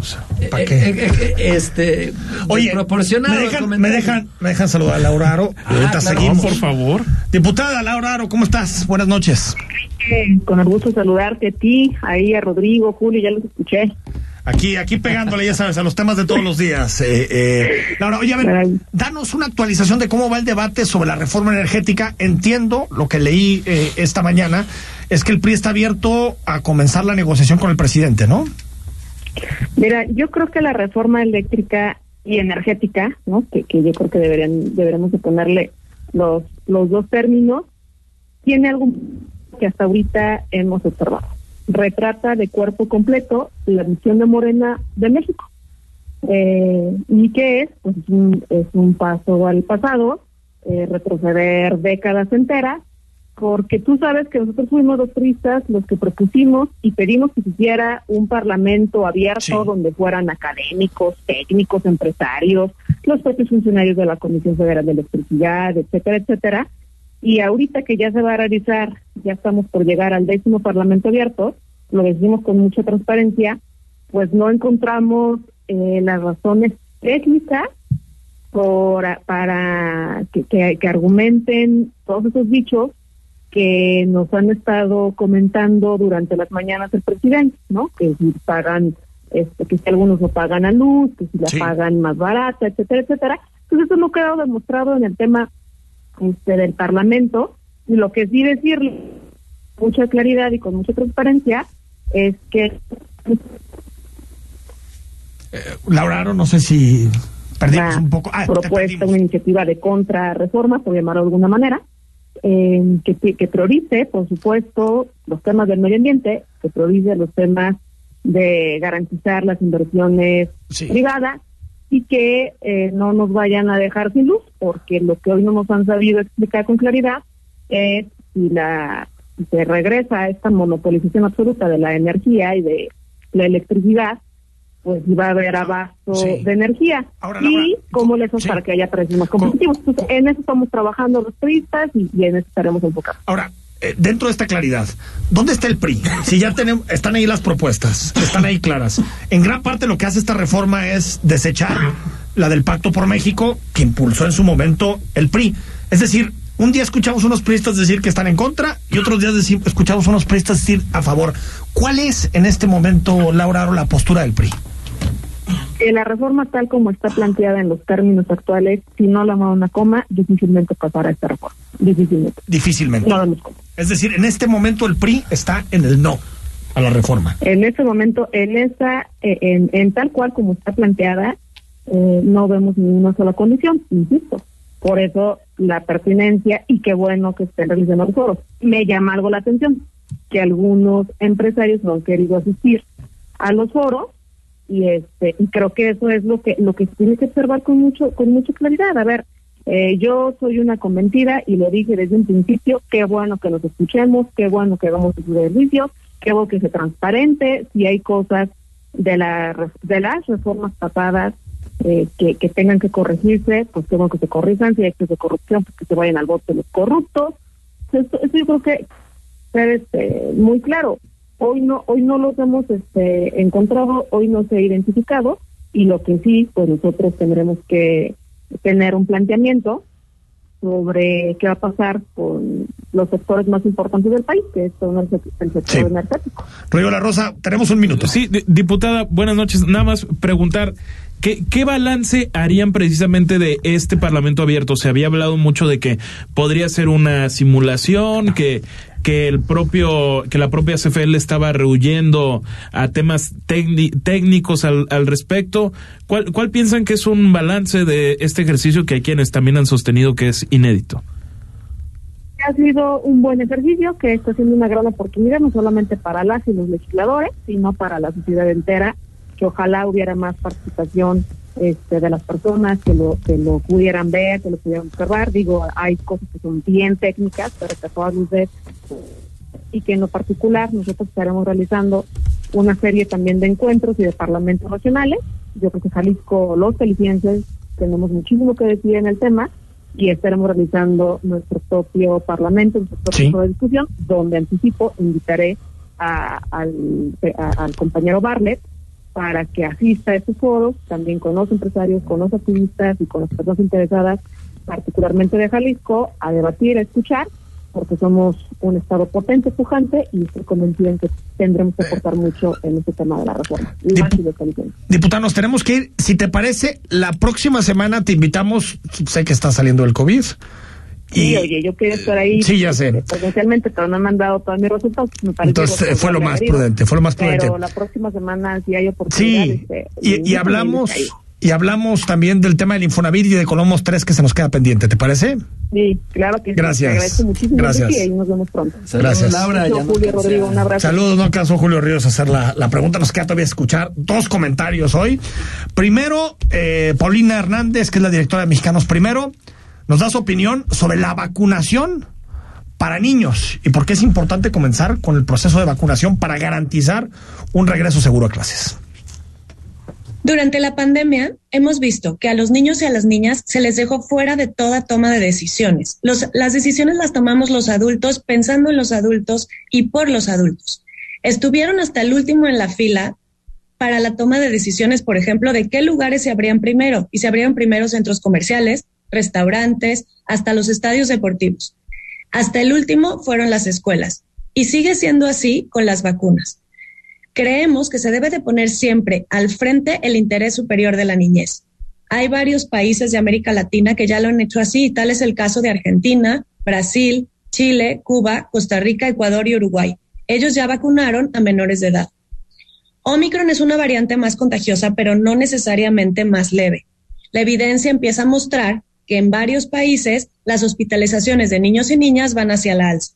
¿Para Eh, qué? eh, eh, eh, este Oye, me dejan, me dejan, me dejan saludar a Laura Aro. Ah, Ahorita claro. seguimos. Por favor. Diputada Laura Aro, ¿cómo estás? Buenas noches. Eh, Con el gusto de saludarte a ti, ahí a Rodrigo, Julio, ya los escuché. Aquí, aquí pegándole, ya sabes, a los temas de todos los días. Eh, eh, Laura, oye, a ver, danos una actualización de cómo va el debate sobre la reforma energética. Entiendo lo que leí eh, esta mañana, es que el PRI está abierto a comenzar la negociación con el presidente, ¿no? Mira, yo creo que la reforma eléctrica y energética, ¿no? Que, que yo creo que deberían deberíamos de ponerle los los dos términos, tiene algo que hasta ahorita hemos observado. Retrata de cuerpo completo la visión de Morena de México. Eh, ¿Y qué es? Pues es un, es un paso al pasado, eh, retroceder décadas enteras, porque tú sabes que nosotros fuimos los turistas los que propusimos y pedimos que se hiciera un parlamento abierto Sí. donde fueran académicos, técnicos, empresarios, los propios funcionarios de la Comisión Federal de Electricidad, etcétera, etcétera. Y ahorita que ya se va a realizar, ya estamos por llegar al décimo parlamento abierto, lo decimos con mucha transparencia, pues no encontramos eh, las razones técnicas por, para que, que, que argumenten todos esos dichos que nos han estado comentando durante las mañanas el presidente, ¿no? Que si pagan, este, que si algunos no pagan a luz, que si la Sí. pagan más barata, etcétera, etcétera. Entonces eso no quedado demostrado en el tema este, del Parlamento. Y lo que sí decirle con mucha claridad y con mucha transparencia es que Laura Aro, no sé si perdimos una un poco. Ah, propuesta, una iniciativa de contrarreforma, por llamarlo de alguna manera, eh, que, que priorice, por supuesto, los temas del medio ambiente, que priorice los temas de garantizar las inversiones Sí. privadas y que eh, no nos vayan a dejar sin luz, porque lo que hoy no nos han sabido explicar con claridad es si la se regresa a esta monopolización absoluta de la energía y de la electricidad, pues va a haber abasto Sí. de energía. Ahora, y cómo le hacemos sí. para que haya precios más competitivos. Entonces, en eso estamos trabajando los turistas y, y en eso estaremos enfocados. Ahora, eh, dentro de esta claridad, ¿dónde está el PRI? Si ya tenemos, están ahí las propuestas, están ahí claras. En gran parte lo que hace esta reforma es desechar la del Pacto por México que impulsó en su momento el PRI. Es decir, un día escuchamos unos priistas decir que están en contra y otros días escuchamos unos priistas decir a favor. ¿Cuál es en este momento, Laura, la postura del PRI? Que la reforma tal como está planteada en los términos actuales, si no la una coma, difícilmente pasará esta reforma. Difícilmente. Difícilmente. No vemos cómo. Es decir, en este momento el PRI está en el no a la reforma. En este momento, en esa, eh, en, en tal cual como está planteada, eh, no vemos ni una sola condición, insisto. Por eso la pertinencia y qué bueno que estén realizando los foros. Me llama algo la atención que algunos empresarios no han querido asistir a los foros y este y creo que eso es lo que lo que tiene que observar con mucho con mucha claridad. A ver, eh, yo soy una convencida y lo dije desde un principio, qué bueno que nos escuchemos, qué bueno que hagamos su servicio, qué bueno que se transparente, si hay cosas de la de las reformas pasadas eh, que, que tengan que corregirse, pues qué bueno que se corrijan, si hay actos de corrupción, pues que se vayan al voto de los corruptos. Eso, eso yo creo que ser este, muy claro. Hoy no, hoy no los hemos este, encontrado, hoy no se ha identificado y lo que sí, pues nosotros tendremos que tener un planteamiento sobre qué va a pasar con los sectores más importantes del país, que es todo el, sector energético. Río La Rosa, tenemos un minuto. Sí, diputada, buenas noches. Nada más preguntar, ¿qué, ¿qué balance harían precisamente de este Parlamento abierto? Se había hablado mucho de que podría ser una simulación, que que el propio que la propia CFL estaba rehuyendo a temas técnicos al, al respecto. ¿Cuál, ¿Cuál piensan que es un balance de este ejercicio que hay quienes también han sostenido que es inédito? Ha sido un buen ejercicio que está siendo una gran oportunidad no solamente para las y los legisladores, sino para la sociedad entera, que ojalá hubiera más participación este, de las personas que lo, que lo pudieran ver, que lo pudieran observar. Digo, hay cosas que son bien técnicas, pero que a todas luces, y que en lo particular nosotros estaremos realizando una serie también de encuentros y de parlamentos nacionales. Yo creo que Jalisco, los felicienses, tenemos muchísimo que decir en el tema y estaremos realizando nuestro propio parlamento, nuestro propio de discusión, donde anticipo, invitaré a, al, al compañero Barlet para que asista a estos foros, también con los empresarios, con los activistas y con las personas interesadas, particularmente de Jalisco, a debatir, a escuchar, porque somos un Estado potente, pujante, y estoy convencido en que tendremos que aportar mucho en este tema de la reforma. diputados, tenemos que ir. Si te parece, la próxima semana te invitamos, sé que está saliendo el COVID, Sí, oye, yo quiero estar ahí. Sí, ya sé. Potencialmente, pero no han mandado todos mis resultados. Entonces, fue lo más prudente, fue lo más prudente. Pero la próxima semana, si hay oportunidad. Sí, este, y, hablamos. Y hablamos también del tema del Infonavit y de Colomos 3 que se nos queda pendiente, ¿te parece? Sí, claro que sí. Gracias. muchísimo. Gracias. Y nos vemos pronto. Gracias. Laura, Julio Rodrigo, un abrazo. Saludos, no alcanzó Julio Ríos a hacer la, la, pregunta. Nos queda todavía escuchar dos comentarios hoy. Primero, eh, Paulina Hernández, que es la directora de Mexicanos Primero nos da su opinión sobre la vacunación para niños y por qué es importante comenzar con el proceso de vacunación para garantizar un regreso seguro a clases. Durante la pandemia hemos visto que a los niños y a las niñas se les dejó fuera de toda toma de decisiones. las decisiones las tomamos los adultos pensando en los adultos y por los adultos. Estuvieron hasta el último en la fila para la toma de decisiones, por ejemplo, de qué lugares se abrían primero. Y se abrían primero centros comerciales, restaurantes, hasta los estadios deportivos. Hasta el último fueron las escuelas. Y sigue siendo así con las vacunas. Creemos que se debe de poner siempre al frente el interés superior de la niñez. Hay varios países de América Latina que ya lo han hecho así, tal es el caso de Argentina, Brasil, Chile, Cuba, Costa Rica, Ecuador y Uruguay. Ellos ya vacunaron a menores de edad. Omicron es una variante más contagiosa, pero no necesariamente más leve. La evidencia empieza a mostrar que en varios países las hospitalizaciones de niños y niñas van hacia la alza.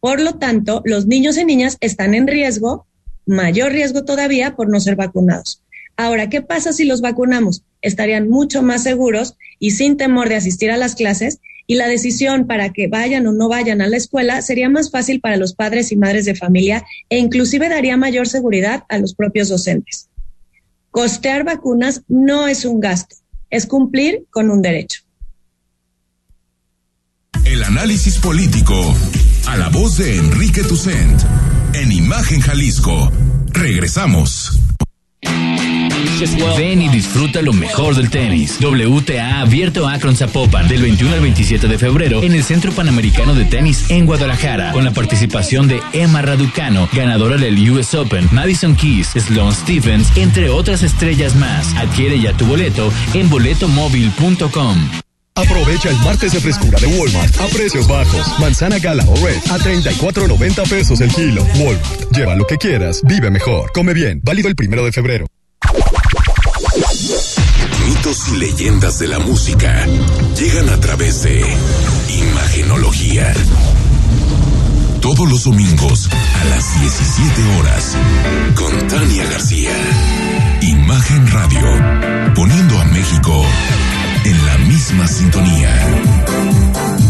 Por lo tanto, los niños y niñas están en riesgo, mayor riesgo todavía por no ser vacunados. Ahora, ¿qué pasa si los vacunamos? Estarían mucho más seguros y sin temor de asistir a las clases y la decisión para que vayan o no vayan a la escuela sería más fácil para los padres y madres de familia e inclusive daría mayor seguridad a los propios docentes. Costear vacunas no es un gasto, es cumplir con un derecho. El análisis político a la voz de Enrique Tucent en Imagen Jalisco. Regresamos. Ven y disfruta lo mejor del tenis. WTA abierto Akron Zapopan del 21 al 27 de febrero en el Centro Panamericano de Tenis en Guadalajara con la participación de Emma Raducano, ganadora del US Open, Madison Keys, Sloan Stephens, entre otras estrellas más. Adquiere ya tu boleto en boletomóvil.com. Aprovecha el martes de frescura de Walmart a precios bajos. Manzana Gala o Red a 34.90 pesos el kilo. Walmart. Lleva lo que quieras, vive mejor, come bien. Válido el primero de febrero. Mitos y leyendas de la música llegan a través de Imagenología. Todos los domingos a las 17 horas con Tania García. Imagen Radio, poniendo a México en la misma sintonía.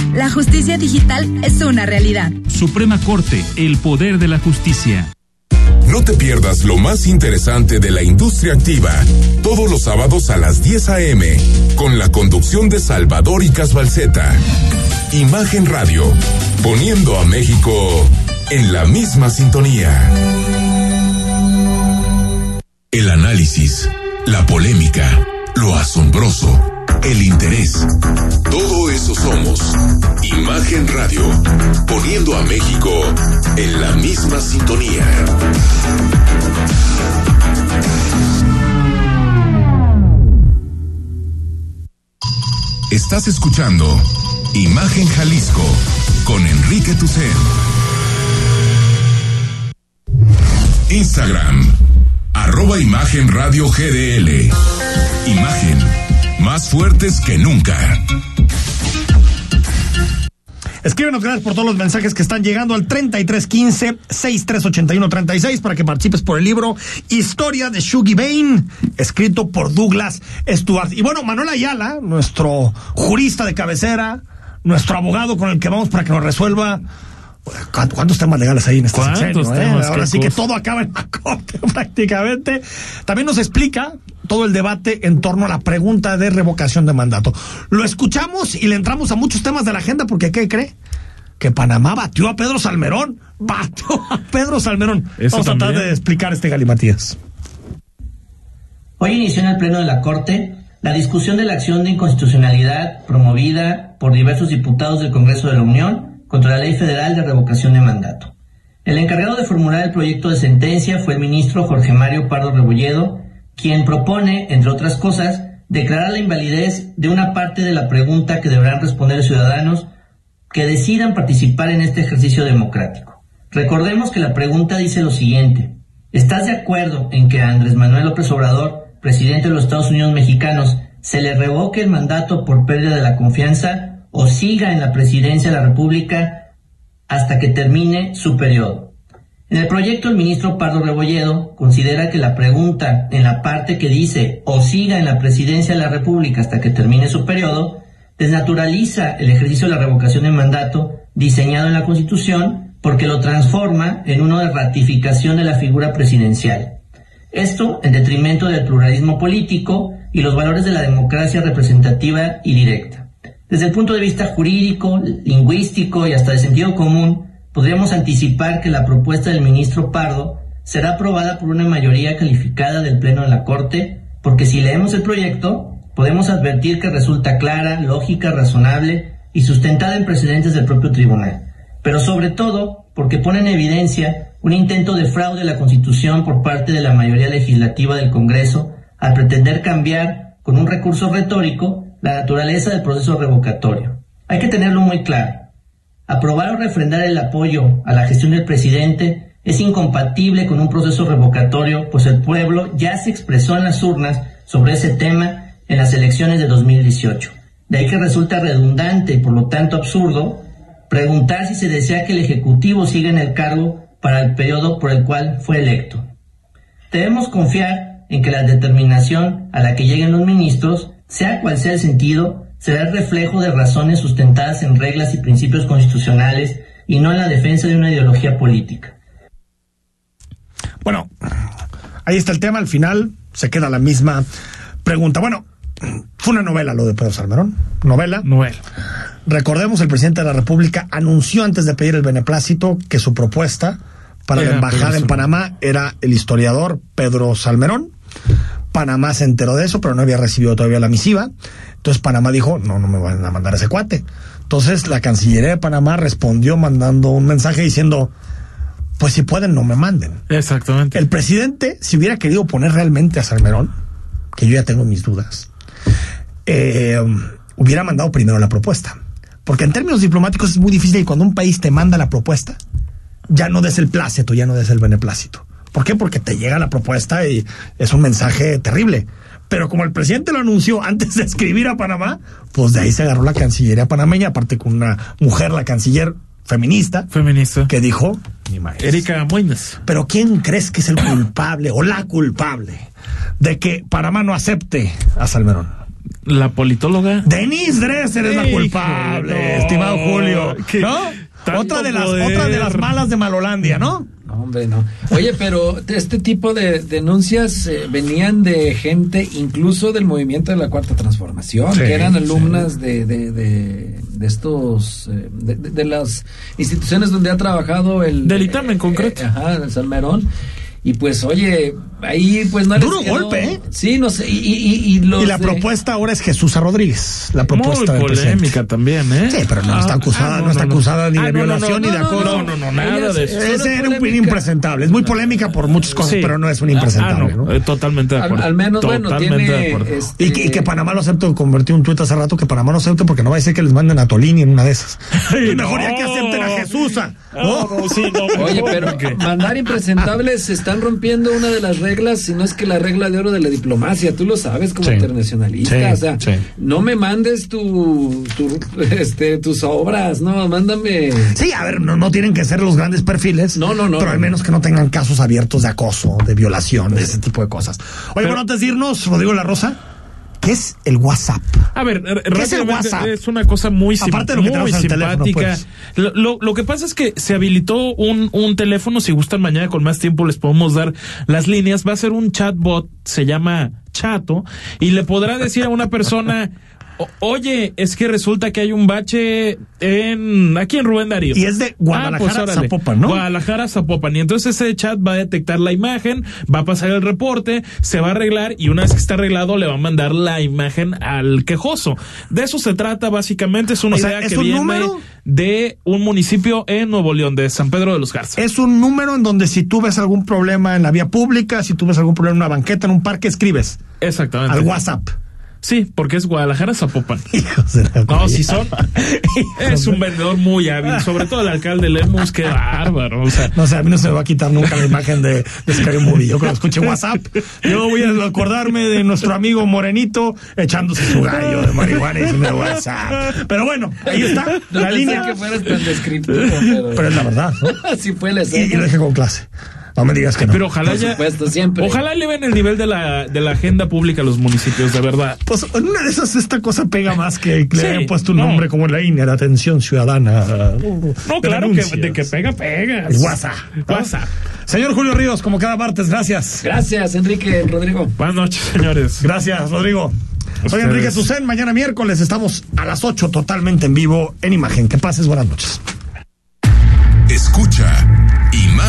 La justicia digital es una realidad. Suprema Corte, el poder de la justicia. No te pierdas lo más interesante de la industria activa, todos los sábados a las 10 a.m., con la conducción de Salvador y Casbalceta. Imagen Radio, poniendo a México en la misma sintonía. El análisis, la polémica, lo asombroso, el interés. Todo eso somos. Imagen Radio, poniendo a México en la misma sintonía. Estás escuchando Imagen Jalisco con Enrique Tucen. Instagram, arroba Imagen Radio GDL. Imagen, más fuertes que nunca. Escríbenos, gracias por todos los mensajes que están llegando al 3315-638136 para que participes por el libro Historia de Shuggy Bain, escrito por Douglas Stuart. Y bueno, Manuel Ayala, nuestro jurista de cabecera, nuestro abogado con el que vamos para que nos resuelva. ¿Cuántos temas legales hay en este sexenio, eh? Ahora sí que todo acaba en la [LAUGHS] corte prácticamente. También nos explica todo el debate en torno a la pregunta de revocación de mandato. Lo escuchamos y le entramos a muchos temas de la agenda porque ¿qué cree? Que Panamá batió a Pedro Salmerón. Batió a Pedro Salmerón. Eso Vamos a tratar también. de explicar este galimatías. Hoy inició en el Pleno de la Corte la discusión de la acción de inconstitucionalidad promovida por diversos diputados del Congreso de la Unión contra la Ley Federal de Revocación de Mandato. El encargado de formular el proyecto de sentencia fue el ministro Jorge Mario Pardo Rebolledo, quien propone, entre otras cosas, declarar la invalidez de una parte de la pregunta que deberán responder los ciudadanos que decidan participar en este ejercicio democrático. Recordemos que la pregunta dice lo siguiente. ¿Estás de acuerdo en que a Andrés Manuel López Obrador, presidente de los Estados Unidos mexicanos, se le revoque el mandato por pérdida de la confianza o siga en la presidencia de la República hasta que termine su periodo? En el proyecto, el ministro Pardo Rebolledo considera que la pregunta en la parte que dice o siga en la presidencia de la República hasta que termine su periodo, desnaturaliza el ejercicio de la revocación de mandato diseñado en la Constitución porque lo transforma en uno de ratificación de la figura presidencial. Esto en detrimento del pluralismo político y los valores de la democracia representativa y directa. Desde el punto de vista jurídico, lingüístico y hasta de sentido común, podríamos anticipar que la propuesta del ministro Pardo será aprobada por una mayoría calificada del Pleno de la Corte, porque si leemos el proyecto, podemos advertir que resulta clara, lógica, razonable y sustentada en precedentes del propio tribunal. Pero sobre todo, porque pone en evidencia un intento de fraude a la Constitución por parte de la mayoría legislativa del Congreso al pretender cambiar con un recurso retórico la naturaleza del proceso revocatorio. Hay que tenerlo muy claro. Aprobar o refrendar el apoyo a la gestión del presidente es incompatible con un proceso revocatorio, pues el pueblo ya se expresó en las urnas sobre ese tema en las elecciones de 2018. De ahí que resulta redundante y por lo tanto absurdo preguntar si se desea que el Ejecutivo siga en el cargo para el periodo por el cual fue electo. Debemos confiar en que la determinación a la que lleguen los ministros, sea cual sea el sentido, será el reflejo de razones sustentadas en reglas y principios constitucionales y no en la defensa de una ideología política. Bueno, ahí está el tema. Al final se queda la misma pregunta. Bueno, fue una novela lo de Pedro Salmerón. Novela. Novela. Recordemos, el presidente de la República anunció antes de pedir el beneplácito que su propuesta para la embajada en Panamá era el historiador Pedro Salmerón. Panamá se enteró de eso, pero no había recibido todavía la misiva. Entonces Panamá dijo, no, no me van a mandar a ese cuate. Entonces la Cancillería de Panamá respondió mandando un mensaje diciendo, pues si pueden, no me manden. Exactamente. El presidente, si hubiera querido poner realmente a Salmerón, que yo ya tengo mis dudas, eh, hubiera mandado primero la propuesta. Porque en términos diplomáticos es muy difícil y cuando un país te manda la propuesta, ya no des el plácito, ya no des el beneplácito. ¿Por qué? Porque te llega la propuesta y es un mensaje terrible. Pero como el presidente lo anunció antes de escribir a Panamá, pues de ahí se agarró la Cancillería panameña, aparte con una mujer, la canciller feminista, Feminista. que dijo. Erika Mueñez. Pero ¿quién crees que es el culpable o la culpable de que Panamá no acepte a Salmerón? La politóloga. Denise Dresser es la culpable, no. estimado Julio. ¿No? tanto Otra de las, poder. otra de las malas de Malolandia, ¿no? Hombre, no. Oye, pero este tipo de denuncias eh, venían de gente, incluso del movimiento de la Cuarta Transformación, Sí, que eran sí. alumnas de, de, de, de estos, eh, de, de- de las instituciones donde ha trabajado el... Del ITAM en concreto. eh, ajá, el Salmerón. Y pues, oye, ahí pues no les Duro quedó- golpe, ¿eh? Sí, no sé, y, y, y, y los Y la de- propuesta ahora es Jesús Rodríguez, la propuesta Muy polémica también, ¿eh? Sí, pero no está Ah, acusada, ah, no, está acusada ni Ah, de no, no, violación no, ni de no, acoso. No, no, no, nada de eso. Ese era un impresentable. Es muy polémica por muchas cosas, Sí. pero no es un Ah, impresentable. no, ¿no? eh, totalmente de acuerdo. al menos, bueno, Totalmente tiene... de acuerdo. este, Y que, y que Panamá lo acepte, convertí un tuit hace rato que Panamá lo acepte porque no va a ser que les manden a Tolini en una de esas. [LAUGHS] Ay, mejor ya no. que acepten a Jesús. ¿no? No, no, sí, no, [LAUGHS] Oye, pero mandar impresentables se están rompiendo una de las reglas, si no es que la regla de oro de la diplomacia, tú lo sabes como Sí. internacionalista, Sí, o sea, sí. no me mandes tu, tu, este, tus obras, no, mándame. Sí, a ver, no, no tienen que ser los grandes perfiles. No, no, no. Pero al menos que no tengan casos abiertos de acoso, de violación, de ese tipo de cosas. Oye, Pero- bueno, antes de irnos, Rodrigo La Rosa, ¿qué es el WhatsApp? A ver, ¿Qué es el rápidamente, WhatsApp? es una cosa muy, sim- Aparte de lo que muy el teléfono, simpática. pues. Lo, lo- lo que pasa es que se habilitó un, un teléfono, si gustan mañana con más tiempo les podemos dar las líneas, va a ser un chatbot, se llama Chato, y le podrá decir a una persona, "O- [LAUGHS] oye, es que resulta que hay un bache en aquí en Rubén Darío. Y es de Guadalajara, órale. Zapopan, ¿no? Guadalajara, Zapopan. Y entonces ese chat va a detectar la imagen, va a pasar el reporte, se va a arreglar y una vez que está arreglado le va a mandar la imagen al quejoso. De eso se trata básicamente, es una O sea, idea ¿es que un viene número? de un municipio en Nuevo León, de San Pedro de los Garza. Es un número en donde si tú ves algún problema en la vía pública, si tú ves algún problema en una banqueta, en un parque, escribes Exactamente. al WhatsApp. Sí, porque es Guadalajara, Zapopan. [LAUGHS] Hijos de la No, si son. Es un vendedor muy hábil, sobre todo el alcalde Lemus, qué bárbaro. O sea, No sé, a mí no se me va a quitar nunca la imagen de, de Scary Movie. Yo cuando escuche WhatsApp, yo voy a acordarme de nuestro amigo Morenito echándose su gallo de marihuana y diciendo WhatsApp. Pero bueno, ahí está, No la línea. que fueras tan descriptivo, pero, Pero es la verdad, ¿no? [LAUGHS] así fue la Y, y lo dejé con clase. No me digas que no. pero ojalá Por ya. supuesto, siempre. Ojalá eleven el nivel de la, de la agenda pública a los municipios, de verdad. Pues en una de esas esta cosa pega más que le Sí, hayan puesto un no. nombre como la INE, la atención ciudadana. No, de claro que de que pega, pega. El WhatsApp. ¿no? WhatsApp. Señor Julio Ríos, como cada martes, gracias. Gracias, Enrique, Rodrigo. Buenas noches, señores. Gracias, Rodrigo. Soy. Enrique Sucen. Mañana miércoles estamos a las 8 totalmente en vivo en imagen. Que pases buenas noches. Escucha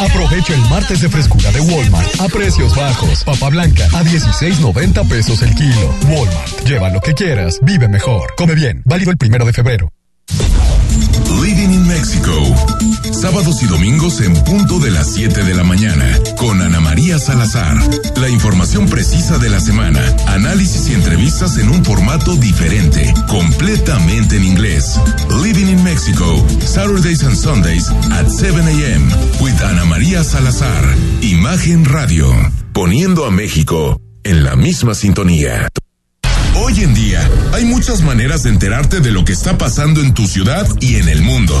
Aprovecha el martes de frescura de Walmart a precios bajos. Papa blanca a 16.90 pesos el kilo. Walmart. Lleva lo que quieras, vive mejor. Come bien. Válido el primero de febrero. Living in Mexico. Sábados y domingos en punto de las 7 de la mañana. Con Ana María Salazar. La información precisa de la semana. Análisis y entrevistas en un formato diferente. Completamente en inglés. Living in Mexico. Saturdays and Sundays at 7 a.m. With Ana María Salazar. Imagen Radio. Poniendo a México en la misma sintonía. Hoy en día hay muchas maneras de enterarte de lo que está pasando en tu ciudad y en el mundo.